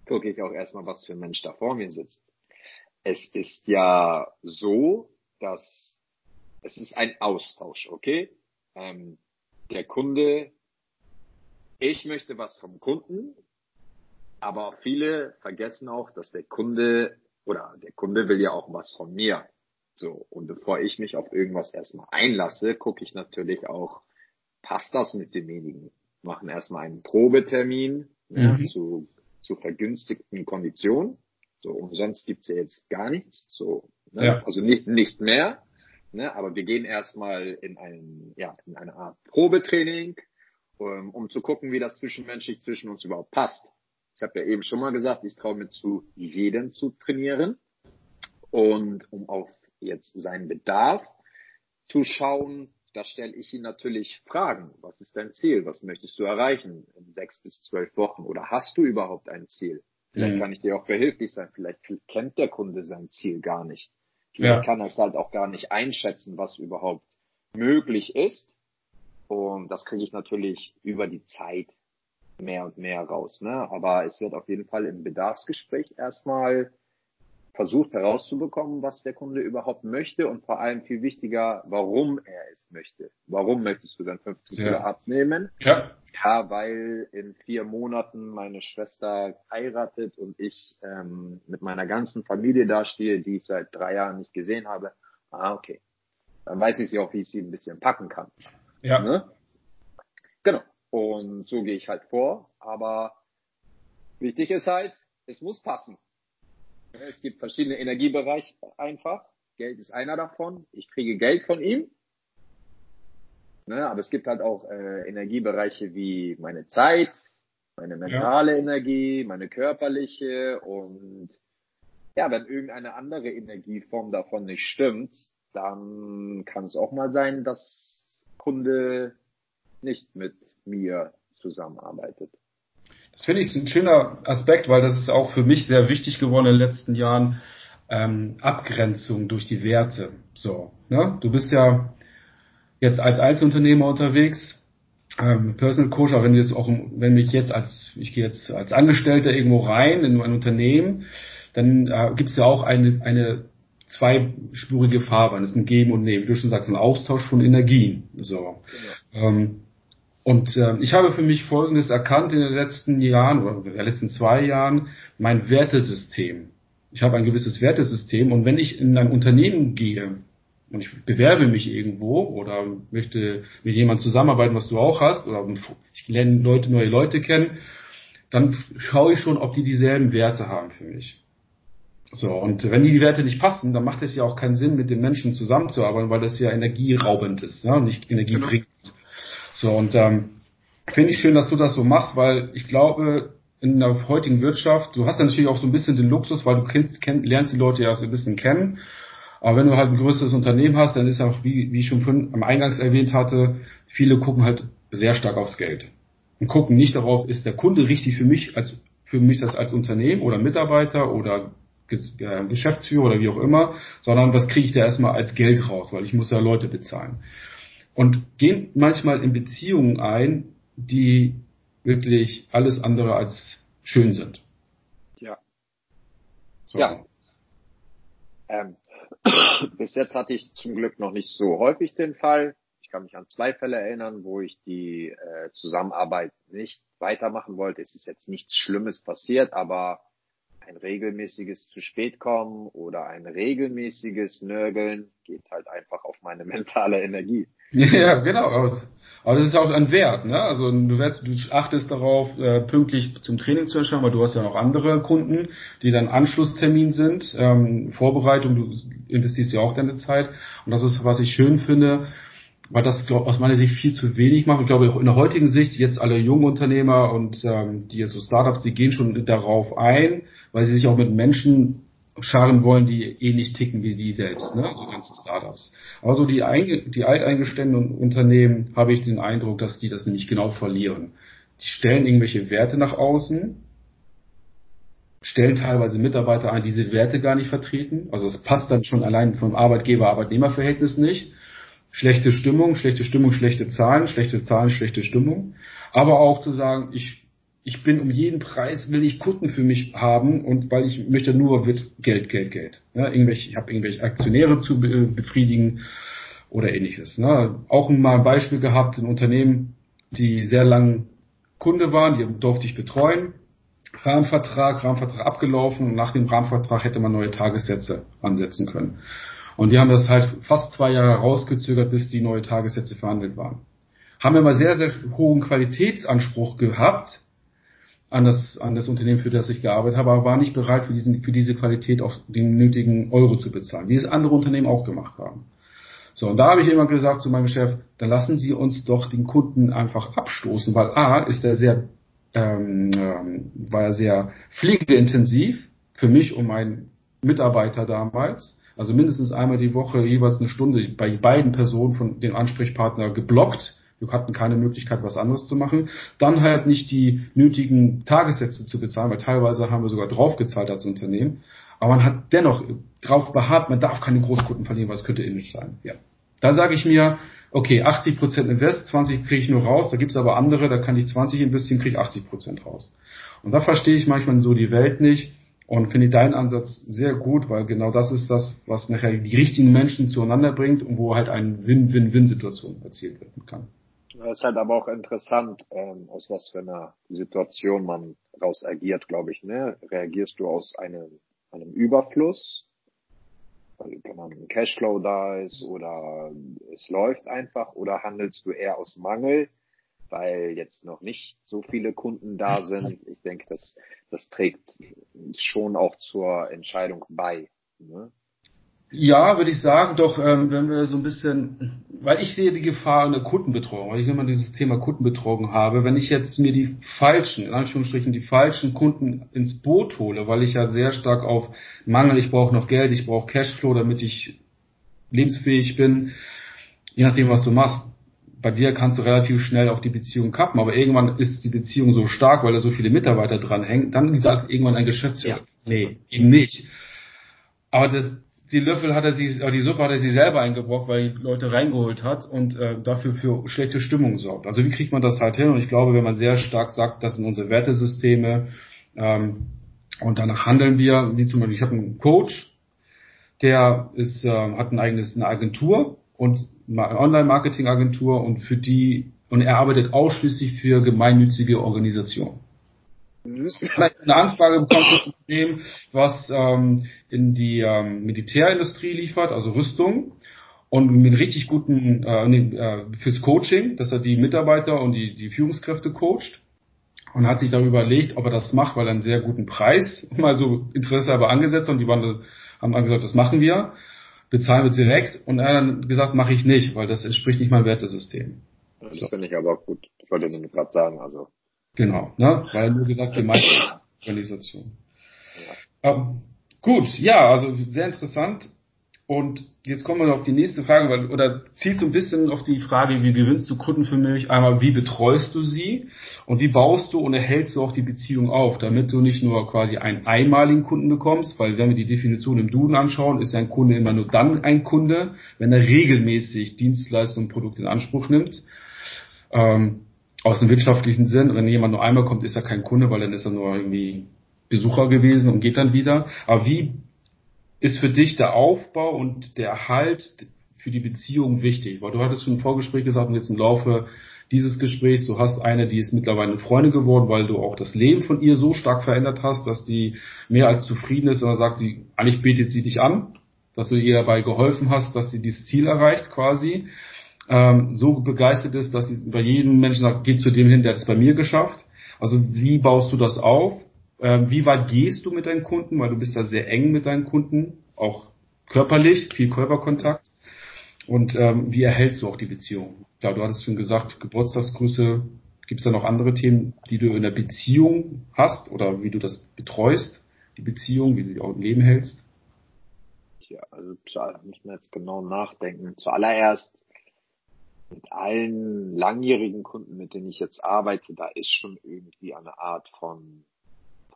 gucke ich auch erstmal, was für ein Mensch da vor mir sitzt es ist ja so, dass es ist ein Austausch, okay? Ähm, der Kunde, ich möchte was vom Kunden, aber viele vergessen auch, dass der Kunde oder der Kunde will ja auch was von mir. So, und bevor ich mich auf irgendwas erstmal einlasse, gucke ich natürlich auch, passt das mit demjenigen? Machen erstmal einen Probetermin ne, mhm. ja, zu, zu vergünstigten Konditionen so, umsonst gibt's ja jetzt gar nichts. So, ne? ja. Also nicht, nicht mehr. Ne? Aber wir gehen erstmal in ein, ja, in eine Art Probetraining, um, um zu gucken, wie das zwischenmenschlich zwischen uns überhaupt passt. Ich habe ja eben schon mal gesagt, ich traue mir zu, jeden zu trainieren. Und um auf jetzt seinen Bedarf zu schauen, da stelle ich ihn natürlich Fragen. Was ist dein Ziel? Was möchtest du erreichen in sechs bis zwölf Wochen? Oder hast du überhaupt ein Ziel? Vielleicht mhm. kann ich dir auch behilflich sein. Vielleicht kennt der Kunde sein Ziel gar nicht. Vielleicht ja. kann er es halt auch gar nicht einschätzen, was überhaupt möglich ist. Und das kriege ich natürlich über die Zeit mehr und mehr raus. Ne? Aber es wird auf jeden Fall im Bedarfsgespräch erstmal versucht herauszubekommen, was der Kunde überhaupt möchte und vor allem viel wichtiger, warum er es möchte. Warum möchtest du dann 15 Kilo abnehmen? Ja. Ja, weil in vier Monaten meine Schwester heiratet und ich ähm, mit meiner ganzen Familie dastehe, die ich seit drei Jahren nicht gesehen habe. Ah, okay. Dann weiß ich sie auch, wie ich sie ein bisschen packen kann. Ja. Ne? Genau. Und so gehe ich halt vor. Aber wichtig ist halt, es muss passen. Es gibt verschiedene Energiebereiche einfach. Geld ist einer davon. Ich kriege Geld von ihm. Ne, aber es gibt halt auch äh, Energiebereiche wie meine Zeit, meine mentale ja. Energie, meine körperliche und ja, wenn irgendeine andere Energieform davon nicht stimmt, dann kann es auch mal sein, dass Kunde nicht mit mir zusammenarbeitet. Das finde ich ein schöner Aspekt, weil das ist auch für mich sehr wichtig geworden in den letzten Jahren. Ähm, Abgrenzung durch die Werte. So, ne? Du bist ja jetzt als Einzelunternehmer unterwegs, ähm, Personal Coach, aber wenn du jetzt auch, wenn mich jetzt als, ich gehe jetzt als Angestellter irgendwo rein in ein Unternehmen, dann äh, gibt es ja auch eine, eine zweispurige Fahrbahn. Das ist ein Geben und Nehmen. Wie du schon sagst, ein Austausch von Energien. So. Genau. Ähm, und äh, ich habe für mich Folgendes erkannt in den letzten Jahren oder in den letzten zwei Jahren, mein Wertesystem. Ich habe ein gewisses Wertesystem und wenn ich in ein Unternehmen gehe und ich bewerbe mich irgendwo oder möchte mit jemandem zusammenarbeiten, was du auch hast, oder ich lerne Leute, neue Leute kennen, dann schaue ich schon, ob die dieselben Werte haben für mich. So, und wenn die Werte nicht passen, dann macht es ja auch keinen Sinn, mit den Menschen zusammenzuarbeiten, weil das ja energieraubend ist, ne? nicht energiebringend. Genau. So, und ähm, finde ich schön, dass du das so machst, weil ich glaube, in der heutigen Wirtschaft, du hast ja natürlich auch so ein bisschen den Luxus, weil du kennst, kenn, lernst die Leute ja so ein bisschen kennen. Aber wenn du halt ein größeres Unternehmen hast, dann ist auch, wie, wie ich schon am Eingangs erwähnt hatte, viele gucken halt sehr stark aufs Geld. Und gucken nicht darauf, ist der Kunde richtig für mich als, für mich das als Unternehmen oder Mitarbeiter oder äh, Geschäftsführer oder wie auch immer, sondern was kriege ich da erstmal als Geld raus, weil ich muss ja Leute bezahlen. Und gehen manchmal in Beziehungen ein, die wirklich alles andere als schön sind. Ja. So. Ja. Ähm, bis jetzt hatte ich zum Glück noch nicht so häufig den Fall. Ich kann mich an zwei Fälle erinnern, wo ich die äh, Zusammenarbeit nicht weitermachen wollte. Es ist jetzt nichts Schlimmes passiert, aber ein regelmäßiges zu spät kommen oder ein regelmäßiges Nörgeln geht halt einfach auf meine mentale Energie. Ja, genau. Aber das ist auch ein Wert, ne? Also du, wirst, du achtest darauf, äh, pünktlich zum Training zu erscheinen, weil du hast ja noch andere Kunden, die dann Anschlusstermin sind, ähm, Vorbereitung, du investierst ja auch deine Zeit. Und das ist, was ich schön finde, weil das glaub, aus meiner Sicht viel zu wenig macht. Ich glaube, in der heutigen Sicht, jetzt alle jungen Unternehmer und ähm, die jetzt so Startups, die gehen schon darauf ein, weil sie sich auch mit Menschen scharen wollen, die ähnlich ticken wie die selbst, ne? die ganzen Startups. Aber so die, die alteingestellten Unternehmen habe ich den Eindruck, dass die das nämlich genau verlieren. Die stellen irgendwelche Werte nach außen, stellen teilweise Mitarbeiter ein, die diese Werte gar nicht vertreten. Also es passt dann schon allein vom Arbeitgeber-Arbeitnehmer-Verhältnis nicht. Schlechte Stimmung, schlechte Stimmung, schlechte Zahlen, schlechte Zahlen, schlechte Stimmung. Aber auch zu sagen, ich ich bin um jeden Preis will ich Kunden für mich haben und weil ich möchte nur wird Geld, Geld, Geld. Ja, irgendwelche, ich habe irgendwelche Aktionäre zu befriedigen oder ähnliches. Ne? Auch mal ein Beispiel gehabt, ein Unternehmen, die sehr lang Kunde waren, die durfte ich betreuen. Rahmenvertrag, Rahmenvertrag abgelaufen und nach dem Rahmenvertrag hätte man neue Tagessätze ansetzen können. Und die haben das halt fast zwei Jahre rausgezögert, bis die neue Tagessätze verhandelt waren. Haben immer sehr, sehr hohen Qualitätsanspruch gehabt, an das, an das Unternehmen, für das ich gearbeitet habe, aber war nicht bereit, für, diesen, für diese Qualität auch den nötigen Euro zu bezahlen, wie es andere Unternehmen auch gemacht haben. So, und da habe ich immer gesagt zu meinem Chef, dann lassen Sie uns doch den Kunden einfach abstoßen, weil A ist er sehr, ähm, ähm, war er sehr pflegeintensiv für mich und meinen Mitarbeiter damals. Also mindestens einmal die Woche jeweils eine Stunde bei beiden Personen von dem Ansprechpartner geblockt wir hatten keine Möglichkeit, was anderes zu machen. Dann halt nicht die nötigen Tagessätze zu bezahlen, weil teilweise haben wir sogar draufgezahlt als Unternehmen. Aber man hat dennoch drauf beharrt, man darf keine Großkunden verlieren, weil es könnte Image sein. Ja. Da sage ich mir, okay, 80% Invest, 20 kriege ich nur raus, da gibt's aber andere, da kann ich 20 investieren, kriege 80% raus. Und da verstehe ich manchmal so die Welt nicht und finde deinen Ansatz sehr gut, weil genau das ist das, was nachher die richtigen Menschen zueinander bringt und wo halt eine Win-Win-Win-Situation erzielt werden kann. Das ist halt aber auch interessant, ähm, aus was für einer Situation man raus agiert, glaube ich. Ne? Reagierst du aus einem, einem Überfluss, weil man ein Cashflow da ist oder es läuft einfach, oder handelst du eher aus Mangel, weil jetzt noch nicht so viele Kunden da sind? Ich denke, das, das trägt schon auch zur Entscheidung bei. Ne? Ja, würde ich sagen, doch, ähm, wenn wir so ein bisschen, weil ich sehe die Gefahr in der Kundenbetreuung, weil ich immer dieses Thema Kundenbetreuung habe, wenn ich jetzt mir die falschen, in Anführungsstrichen die falschen Kunden ins Boot hole, weil ich ja sehr stark auf Mangel, ich brauche noch Geld, ich brauche Cashflow, damit ich lebensfähig bin, je nachdem, was du machst. Bei dir kannst du relativ schnell auch die Beziehung kappen, aber irgendwann ist die Beziehung so stark, weil da so viele Mitarbeiter dran hängen, dann sagt irgendwann ein Geschäftsführer, ja. nee, eben nicht. Aber das, die Löffel hat er sich, die Suppe hat er sich selber eingebrockt, weil die Leute reingeholt hat und äh, dafür für schlechte Stimmung sorgt. Also wie kriegt man das halt hin? Und ich glaube, wenn man sehr stark sagt, das sind unsere Wertesysteme ähm, und danach handeln wir, wie zum Beispiel, ich habe einen Coach, der ist, äh, hat ein eigenes eine Agentur und Online-Marketing-Agentur und für die und er arbeitet ausschließlich für gemeinnützige Organisationen. Mhm. Vielleicht eine Anfrage bekommt das Unternehmen, was ähm, in die ähm, Militärindustrie liefert, also Rüstung und mit richtig guten äh, äh, fürs Coaching, dass er die Mitarbeiter und die, die Führungskräfte coacht und hat sich darüber überlegt, ob er das macht, weil er einen sehr guten Preis mal so Interesse aber angesetzt hat und die waren, haben gesagt, das machen wir, bezahlen wir direkt und er hat dann gesagt, mache ich nicht, weil das entspricht nicht meinem Wertesystem. Das so. finde ich aber gut. Ich wollte nur gerade sagen, also Genau, ne? weil nur gesagt, Gemeinschaftsorganisation. Ja. Ähm, gut, ja, also sehr interessant. Und jetzt kommen wir auf die nächste Frage, weil, oder zielt so ein bisschen auf die Frage, wie gewinnst du Kunden für mich? Einmal, wie betreust du sie? Und wie baust du und erhältst du auch die Beziehung auf, damit du nicht nur quasi einen einmaligen Kunden bekommst, weil wenn wir die Definition im Duden anschauen, ist ein Kunde immer nur dann ein Kunde, wenn er regelmäßig Dienstleistungen und Produkte in Anspruch nimmt. Ähm, aus dem wirtschaftlichen Sinn, wenn jemand nur einmal kommt, ist er kein Kunde, weil dann ist er nur irgendwie Besucher gewesen und geht dann wieder. Aber wie ist für dich der Aufbau und der Erhalt für die Beziehung wichtig? Weil du hattest schon im Vorgespräch gesagt und jetzt im Laufe dieses Gesprächs, du hast eine, die ist mittlerweile eine Freundin geworden, weil du auch das Leben von ihr so stark verändert hast, dass die mehr als zufrieden ist und dann sagt sie, eigentlich betet sie dich an, dass du ihr dabei geholfen hast, dass sie dieses Ziel erreicht quasi. Ähm, so begeistert ist, dass sie bei jedem Menschen sagt, geh zu dem hin, der hat es bei mir geschafft. Also wie baust du das auf? Ähm, wie weit gehst du mit deinen Kunden? Weil du bist ja sehr eng mit deinen Kunden, auch körperlich, viel Körperkontakt. Und ähm, wie erhältst du auch die Beziehung? Ja, du hattest schon gesagt, Geburtstagsgrüße. Gibt es da noch andere Themen, die du in der Beziehung hast oder wie du das betreust, die Beziehung, wie du sie auch im Leben hältst? Ja, also muss man jetzt genau nachdenken. Zuallererst mit allen langjährigen Kunden, mit denen ich jetzt arbeite, da ist schon irgendwie eine Art von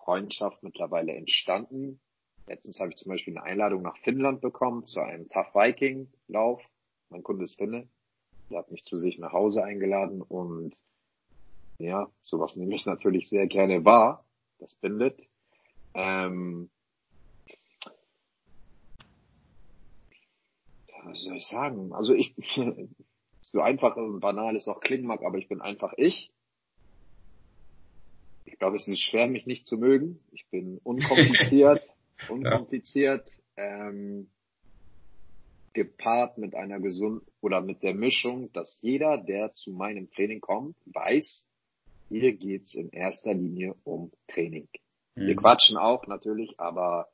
Freundschaft mittlerweile entstanden. Letztens habe ich zum Beispiel eine Einladung nach Finnland bekommen zu einem Tough Viking Lauf. Mein Kunde ist Finne. Der hat mich zu sich nach Hause eingeladen und ja, sowas nehme ich natürlich sehr gerne wahr. Das bindet. Ähm, was soll ich sagen? Also ich, so einfach und banal es auch klingen mag, aber ich bin einfach ich. Ich glaube, es ist schwer, mich nicht zu mögen. Ich bin unkompliziert, unkompliziert, ähm, gepaart mit einer gesunden oder mit der Mischung, dass jeder, der zu meinem Training kommt, weiß, hier geht's in erster Linie um Training. Mhm. Wir quatschen auch natürlich, aber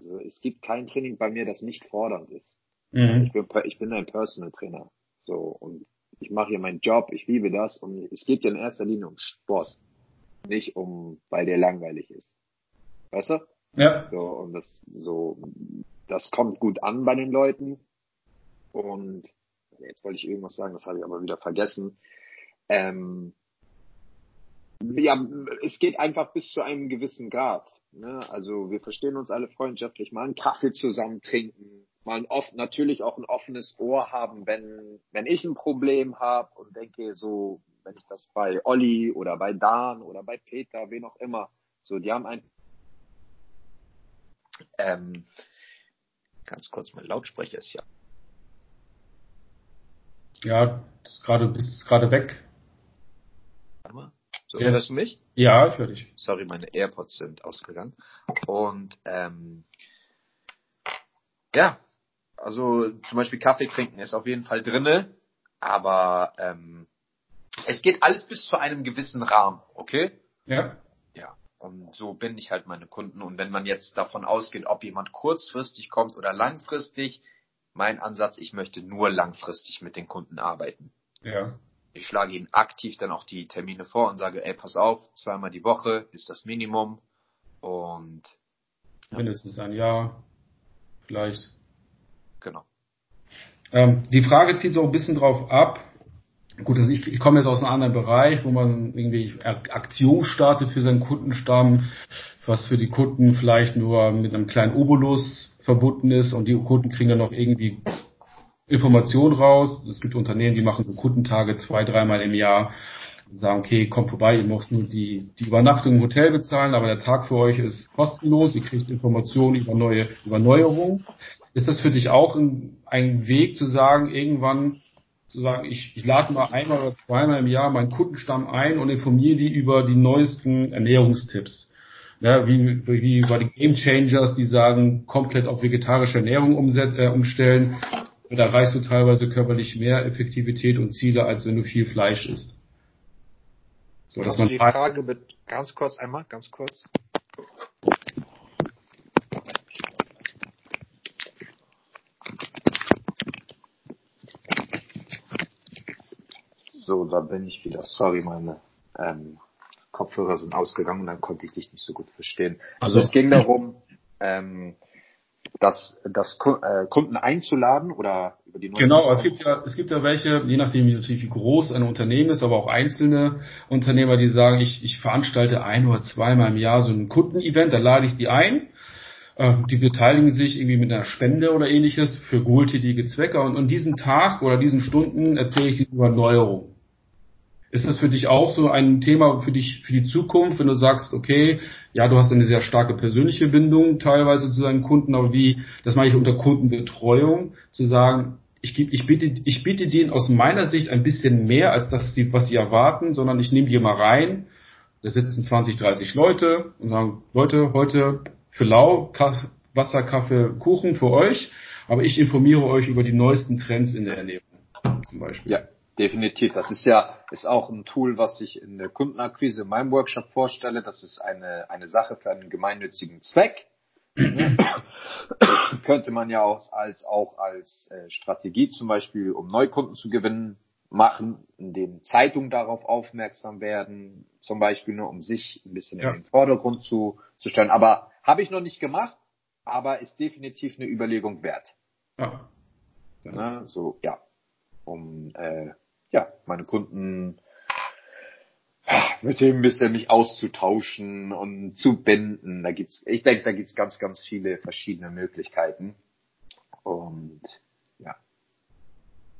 also, es gibt kein Training bei mir, das nicht fordernd ist. Mhm. Ich, bin, ich bin ein Personal Trainer. So, und ich mache hier meinen Job, ich liebe das und es geht ja in erster Linie um Sport nicht um, weil der langweilig ist. Weißt du? Ja. So, und das, so, das kommt gut an bei den Leuten. Und jetzt wollte ich irgendwas sagen, das habe ich aber wieder vergessen. Ähm, ja, es geht einfach bis zu einem gewissen Grad. Ne? Also wir verstehen uns alle freundschaftlich, mal einen Kaffee zusammen trinken, mal ein oft natürlich auch ein offenes Ohr haben, wenn wenn ich ein Problem habe und denke so, wenn ich das bei Olli oder bei Dan oder bei Peter, wen auch immer, so, die haben ein, ähm, ganz kurz, mein Lautsprecher ist ja. Ja, das gerade, bist gerade weg. Warte mal. So, yes. hörst du mich? Ja, ich höre dich. Sorry, meine AirPods sind ausgegangen. Und, ähm, ja, also zum Beispiel Kaffee trinken ist auf jeden Fall drinne, aber ähm, es geht alles bis zu einem gewissen Rahmen, okay? Ja. Ja. Und so bin ich halt meine Kunden. Und wenn man jetzt davon ausgeht, ob jemand kurzfristig kommt oder langfristig, mein Ansatz, ich möchte nur langfristig mit den Kunden arbeiten. Ja. Ich schlage ihnen aktiv dann auch die Termine vor und sage, ey, pass auf, zweimal die Woche ist das Minimum. Und ja. mindestens ein Jahr, vielleicht. Genau. Ähm, die Frage zieht so ein bisschen drauf ab, Gut, also ich, ich komme jetzt aus einem anderen Bereich, wo man irgendwie Aktion startet für seinen Kundenstamm, was für die Kunden vielleicht nur mit einem kleinen Obolus verbunden ist und die Kunden kriegen dann noch irgendwie Informationen raus. Es gibt Unternehmen, die machen so Kundentage zwei, dreimal im Jahr und sagen, okay, kommt vorbei, ihr müsst nur die, die Übernachtung im Hotel bezahlen, aber der Tag für euch ist kostenlos, ihr kriegt Informationen über neue, über Neuerungen. Ist das für dich auch ein, ein Weg zu sagen, irgendwann zu sagen, ich, ich lade mal einmal oder zweimal im Jahr meinen Kundenstamm ein und informiere die über die neuesten Ernährungstipps. Ja, wie, wie bei den Game Changers, die sagen, komplett auf vegetarische Ernährung umset, äh, umstellen. Da erreichst du teilweise körperlich mehr Effektivität und Ziele, als wenn du viel Fleisch isst. So, dass man die Frage mit, ganz kurz einmal, ganz kurz. So, da bin ich wieder. Sorry, meine ähm, Kopfhörer sind ausgegangen und dann konnte ich dich nicht so gut verstehen. Also, also es ging darum, ähm, das, das äh, Kunden einzuladen oder über die Genau, es gibt ja, es gibt ja welche, je nachdem natürlich wie groß ein Unternehmen ist, aber auch einzelne Unternehmer, die sagen, ich, ich veranstalte ein oder zweimal im Jahr so ein Kundenevent, da lade ich die ein. Äh, die beteiligen sich irgendwie mit einer Spende oder ähnliches für wohltätige Zwecke und an diesem Tag oder diesen Stunden erzähle ich über Neuerungen. Ist das für dich auch so ein Thema für dich für die Zukunft, wenn du sagst, okay, ja, du hast eine sehr starke persönliche Bindung teilweise zu deinen Kunden, aber wie, das mache ich unter Kundenbetreuung, zu sagen, ich, ich, biete, ich biete denen aus meiner Sicht ein bisschen mehr als das, was sie erwarten, sondern ich nehme die mal rein, da sitzen 20, 30 Leute und sagen, Leute, heute für lau, Kaff, Wasser, Kaffee, Kuchen für euch, aber ich informiere euch über die neuesten Trends in der Ernährung zum Beispiel. Ja. Definitiv. Das ist ja, ist auch ein Tool, was ich in der Kundenakquise in meinem Workshop vorstelle. Das ist eine, eine Sache für einen gemeinnützigen Zweck. Könnte man ja auch als, auch als äh, Strategie zum Beispiel, um Neukunden zu gewinnen, machen, indem Zeitungen darauf aufmerksam werden, zum Beispiel nur um sich ein bisschen ja. in den Vordergrund zu, zu stellen. Aber habe ich noch nicht gemacht, aber ist definitiv eine Überlegung wert. Ja. ja. so, ja. Um äh, ja, meine Kunden mit dem bisschen mich auszutauschen und zu binden. Da gibt's, ich denke, da gibt's ganz, ganz viele verschiedene Möglichkeiten. Und ja,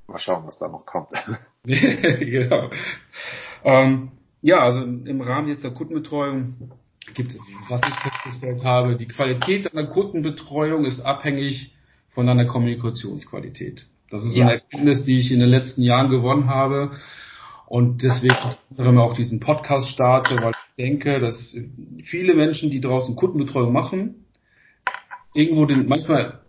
mal schauen, was da noch kommt. genau. Ähm, ja, also im Rahmen jetzt der Kundenbetreuung gibt es, was ich festgestellt habe, die Qualität deiner Kundenbetreuung ist abhängig von deiner Kommunikationsqualität. Das ist so eine Erkenntnis, die ich in den letzten Jahren gewonnen habe. Und deswegen auch diesen Podcast starte, weil ich denke, dass viele Menschen, die draußen Kundenbetreuung machen, irgendwo den, manchmal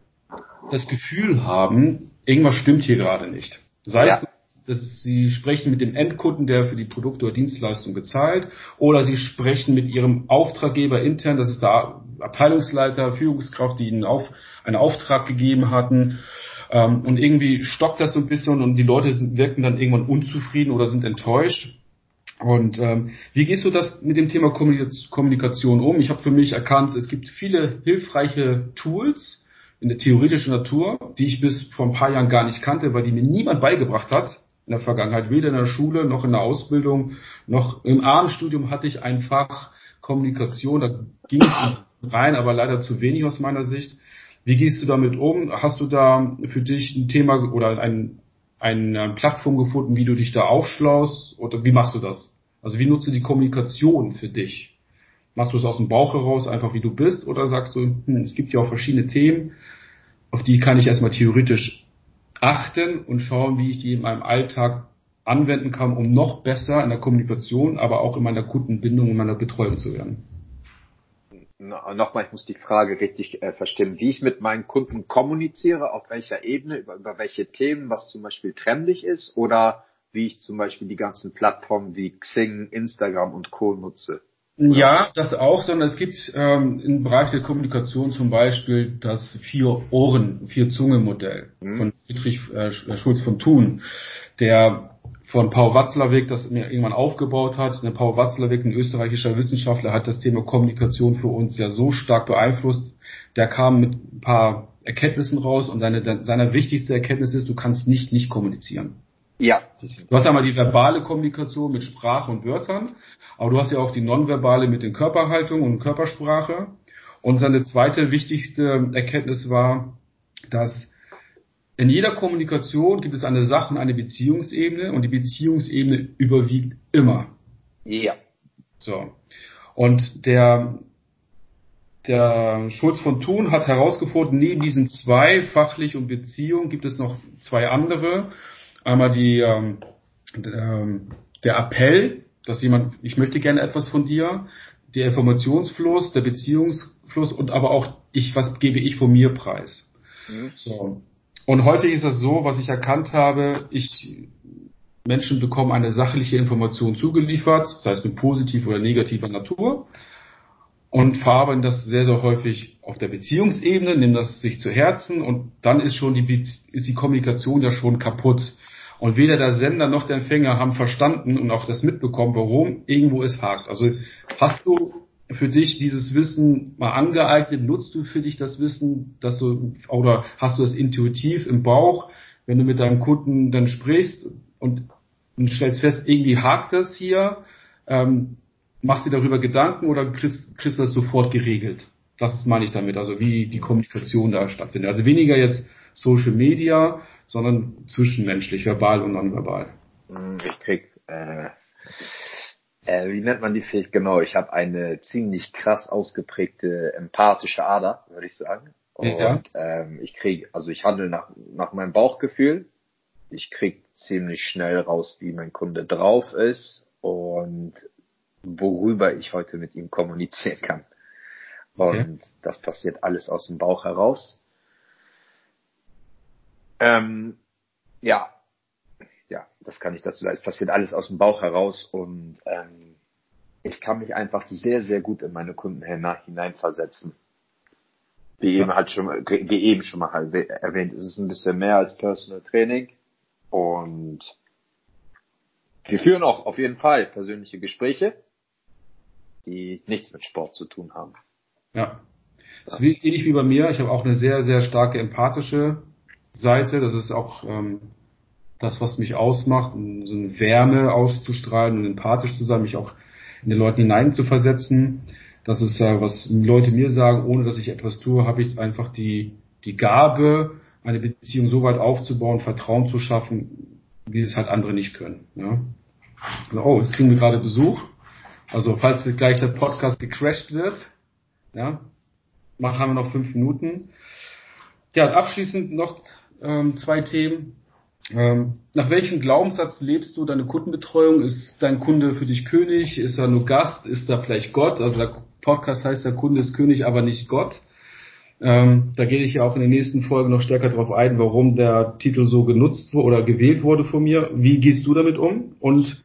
das Gefühl haben, irgendwas stimmt hier gerade nicht. Sei ja. es, dass sie sprechen mit dem Endkunden, der für die Produkte oder Dienstleistung bezahlt, oder sie sprechen mit ihrem Auftraggeber intern, das ist der Abteilungsleiter, Führungskraft, die ihnen auf, einen Auftrag gegeben hatten. Ähm, und irgendwie stockt das so ein bisschen und die Leute sind, wirken dann irgendwann unzufrieden oder sind enttäuscht. Und ähm, wie gehst du das mit dem Thema Kommunikation um? Ich habe für mich erkannt, es gibt viele hilfreiche Tools in der theoretischen Natur, die ich bis vor ein paar Jahren gar nicht kannte, weil die mir niemand beigebracht hat in der Vergangenheit, weder in der Schule noch in der Ausbildung, noch im Abendstudium hatte ich ein Fach Kommunikation, da ging es rein, aber leider zu wenig aus meiner Sicht. Wie gehst du damit um? Hast du da für dich ein Thema oder ein, eine Plattform gefunden, wie du dich da aufschlaust? Oder wie machst du das? Also wie nutzt du die Kommunikation für dich? Machst du es aus dem Bauch heraus, einfach wie du bist? Oder sagst du, hm, es gibt ja auch verschiedene Themen, auf die kann ich erstmal theoretisch achten und schauen, wie ich die in meinem Alltag anwenden kann, um noch besser in der Kommunikation, aber auch in meiner Kundenbindung und meiner Betreuung zu werden? Nochmal, ich muss die Frage richtig äh, verstehen, wie ich mit meinen Kunden kommuniziere, auf welcher Ebene, über, über welche Themen, was zum Beispiel trendig ist oder wie ich zum Beispiel die ganzen Plattformen wie Xing, Instagram und Co. nutze. Ja, das auch, sondern es gibt ähm, im Bereich der Kommunikation zum Beispiel das Vier-Ohren, Vier-Zunge-Modell mhm. von Friedrich äh, Schulz von Thun, der von Paul Watzlawick das mir irgendwann aufgebaut hat. Der Paul Watzlawick, ein österreichischer Wissenschaftler, hat das Thema Kommunikation für uns ja so stark beeinflusst. Der kam mit ein paar Erkenntnissen raus und seine, seine wichtigste Erkenntnis ist, du kannst nicht nicht kommunizieren. Ja. Du hast einmal die verbale Kommunikation mit Sprache und Wörtern, aber du hast ja auch die nonverbale mit den Körperhaltungen und Körpersprache. Und seine zweite wichtigste Erkenntnis war, dass in jeder Kommunikation gibt es eine Sach- und eine Beziehungsebene und die Beziehungsebene überwiegt immer. Ja. So. Und der, der Schulz von Thun hat herausgefunden, neben diesen zwei, fachlich und Beziehung, gibt es noch zwei andere. Einmal die, ähm, ähm, der Appell, dass jemand, ich möchte gerne etwas von dir, der Informationsfluss, der Beziehungsfluss und aber auch ich, was gebe ich von mir preis. Mhm. So. Und häufig ist das so, was ich erkannt habe, ich, Menschen bekommen eine sachliche Information zugeliefert, sei es nun positiv oder negativer Natur, und verarbeiten das sehr, sehr häufig auf der Beziehungsebene, nehmen das sich zu Herzen und dann ist schon die, ist die Kommunikation ja schon kaputt. Und weder der Sender noch der Empfänger haben verstanden und auch das mitbekommen, warum irgendwo es hakt. Also hast du für dich dieses Wissen mal angeeignet? Nutzt du für dich das Wissen, dass du, oder hast du das intuitiv im Bauch, wenn du mit deinem Kunden dann sprichst und, und stellst fest, irgendwie hakt das hier, ähm, machst du darüber Gedanken oder kriegst, kriegst du das sofort geregelt? Das meine ich damit, also wie die Kommunikation da stattfindet. Also weniger jetzt Social Media, sondern zwischenmenschlich, verbal und nonverbal. Hm, ich krieg äh, äh, wie nennt man die Fähigkeit? Genau, ich habe eine ziemlich krass ausgeprägte empathische Ader, würde ich sagen. Und ja. ähm, ich kriege, also ich handle nach, nach meinem Bauchgefühl. Ich krieg ziemlich schnell raus, wie mein Kunde drauf ist und worüber ich heute mit ihm kommunizieren kann. Und okay. das passiert alles aus dem Bauch heraus. Ähm, ja, ja, das kann ich dazu sagen. Es passiert alles aus dem Bauch heraus und ähm, ich kann mich einfach sehr, sehr gut in meine Kunden hineinversetzen. Wie eben halt schon, wie eben schon mal erwähnt, es ist ein bisschen mehr als Personal Training und wir führen auch auf jeden Fall persönliche Gespräche, die nichts mit Sport zu tun haben. Ja. Das ist ähnlich wie bei mir. Ich habe auch eine sehr, sehr starke empathische Seite. Das ist auch ähm, das, was mich ausmacht, so eine Wärme auszustrahlen und empathisch zu sein, mich auch in den Leuten hinein zu versetzen. Das ist ja, was Leute mir sagen, ohne dass ich etwas tue, habe ich einfach die, die Gabe, eine Beziehung so weit aufzubauen, Vertrauen zu schaffen, wie es halt andere nicht können. Ja? Oh, jetzt kriegen wir gerade Besuch. Also falls gleich der Podcast gecrashed wird, ja, machen wir noch fünf Minuten. Ja, abschließend noch ähm, zwei Themen. Ähm, nach welchem Glaubenssatz lebst du deine Kundenbetreuung? Ist dein Kunde für dich König? Ist er nur Gast? Ist er vielleicht Gott? Also der Podcast heißt, der Kunde ist König, aber nicht Gott. Ähm, da gehe ich ja auch in den nächsten Folgen noch stärker darauf ein, warum der Titel so genutzt wurde oder gewählt wurde von mir. Wie gehst du damit um? Und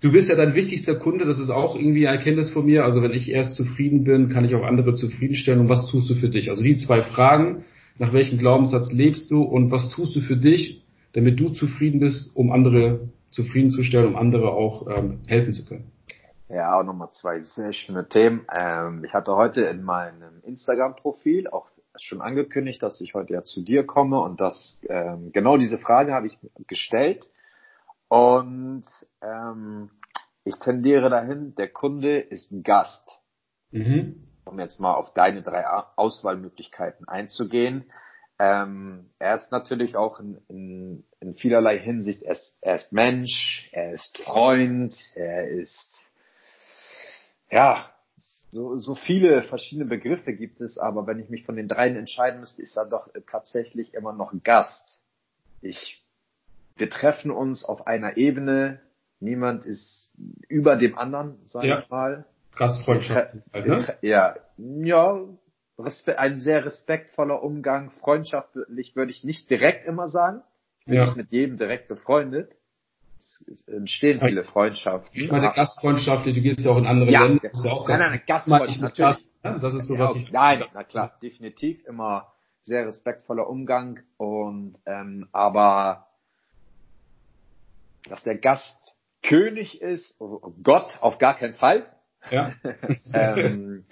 du bist ja dein wichtigster Kunde, das ist auch irgendwie ein Erkenntnis von mir. Also wenn ich erst zufrieden bin, kann ich auch andere zufriedenstellen. Und was tust du für dich? Also die zwei Fragen, nach welchem Glaubenssatz lebst du und was tust du für dich, damit du zufrieden bist, um andere zufriedenzustellen, um andere auch ähm, helfen zu können. Ja, auch nochmal zwei sehr schöne Themen. Ähm, ich hatte heute in meinem Instagram-Profil auch schon angekündigt, dass ich heute ja zu dir komme und das ähm, genau diese Frage habe ich gestellt und ähm, ich tendiere dahin, der Kunde ist ein Gast. Mhm. Um jetzt mal auf deine drei Auswahlmöglichkeiten einzugehen. Ähm, er ist natürlich auch in, in, in vielerlei Hinsicht, er ist, er ist Mensch, er ist Freund, er ist, ja, so, so viele verschiedene Begriffe gibt es, aber wenn ich mich von den dreien entscheiden müsste, ist er doch tatsächlich immer noch Gast. Ich, wir treffen uns auf einer Ebene, niemand ist über dem anderen, sage ja. ich mal. Gastfreundschaft. Halt, ne? Ja, ja, ein sehr respektvoller Umgang, freundschaftlich würde ich nicht direkt immer sagen. Ich bin ja. nicht mit jedem direkt befreundet. Es entstehen viele Freundschaften. Ich meine, Gastfreundschaftlich, du gehst ja auch in andere ja, Länder. Ja auch nein, nein, Gastfreundschaft, natürlich. Gast, ne? Das ist so, was ich. Nein, na klar, definitiv immer sehr respektvoller Umgang und ähm, aber dass der Gast König ist, oh Gott auf gar keinen Fall. Ja. ähm,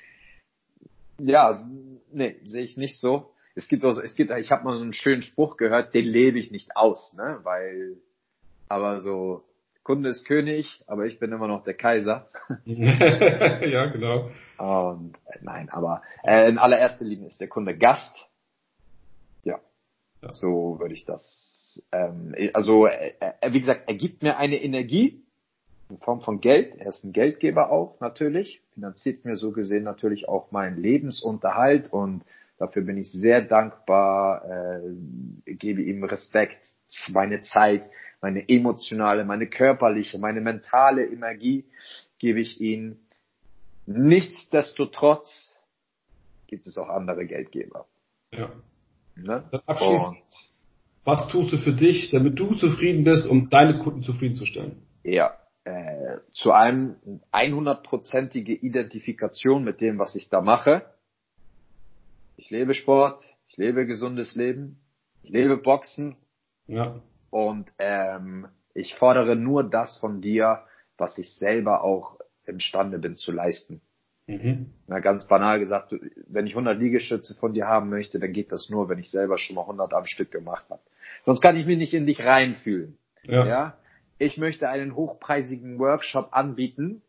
ja, nee, sehe ich nicht so. Es gibt also, es gibt, ich habe mal so einen schönen Spruch gehört, den lebe ich nicht aus, ne, weil, aber so, Kunde ist König, aber ich bin immer noch der Kaiser. ja, genau. Und äh, nein, aber äh, in allererster Linie ist der Kunde Gast. Ja, ja. so würde ich das. Ähm, also, äh, äh, wie gesagt, er gibt mir eine Energie, in Form von Geld. Er ist ein Geldgeber auch natürlich, finanziert mir so gesehen natürlich auch meinen Lebensunterhalt und dafür bin ich sehr dankbar, äh, gebe ihm Respekt, meine Zeit, meine emotionale, meine körperliche, meine mentale Energie gebe ich ihm. Nichtsdestotrotz gibt es auch andere Geldgeber. Ja. Ne? Abschließend, was tust du für dich, damit du zufrieden bist, um deine Kunden zufriedenzustellen? Ja, äh, zu einem 100%ige Identifikation mit dem, was ich da mache. Ich lebe Sport, ich lebe gesundes Leben, ich lebe Boxen. Ja. Und ähm, ich fordere nur das von dir, was ich selber auch imstande bin zu leisten. Mhm. Na, ganz banal gesagt, wenn ich 100 Liegestütze von dir haben möchte, dann geht das nur, wenn ich selber schon mal 100 am Stück gemacht habe. Sonst kann ich mich nicht in dich reinfühlen. Ja. ja? Ich möchte einen hochpreisigen Workshop anbieten.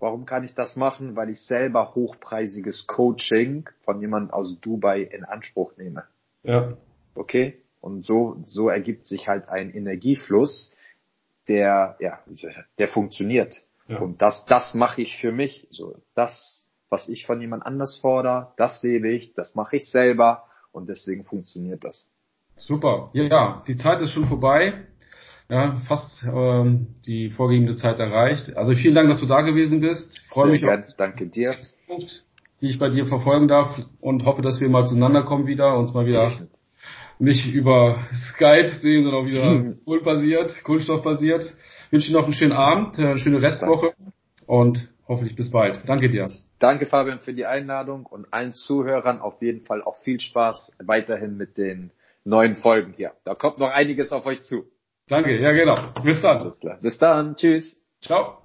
Warum kann ich das machen? Weil ich selber hochpreisiges Coaching von jemand aus Dubai in Anspruch nehme. Ja. Okay? Und so, so ergibt sich halt ein Energiefluss, der, ja, der funktioniert. Ja. Und das, das mache ich für mich. So, das, was ich von jemand anders fordere, das lebe ich, das mache ich selber und deswegen funktioniert das. Super. Ja, ja, die Zeit ist schon vorbei. Ja, fast ähm, die vorgegebene Zeit erreicht. Also vielen Dank, dass du da gewesen bist. Ich freue mich gern. auf Danke dir. Die ich bei dir verfolgen darf und hoffe, dass wir mal zueinander kommen wieder, uns mal wieder nicht über Skype sehen, sondern auch wieder Kohlbasiert, Kohlenstoffbasiert. Ich wünsche dir noch einen schönen Abend, eine schöne Restwoche und hoffentlich bis bald. Danke dir. Danke Fabian für die Einladung und allen Zuhörern auf jeden Fall auch viel Spaß weiterhin mit den neuen Folgen hier. Da kommt noch einiges auf euch zu. Danke, ja genau. Bis dann. Alles klar. Bis dann. Tschüss. Ciao.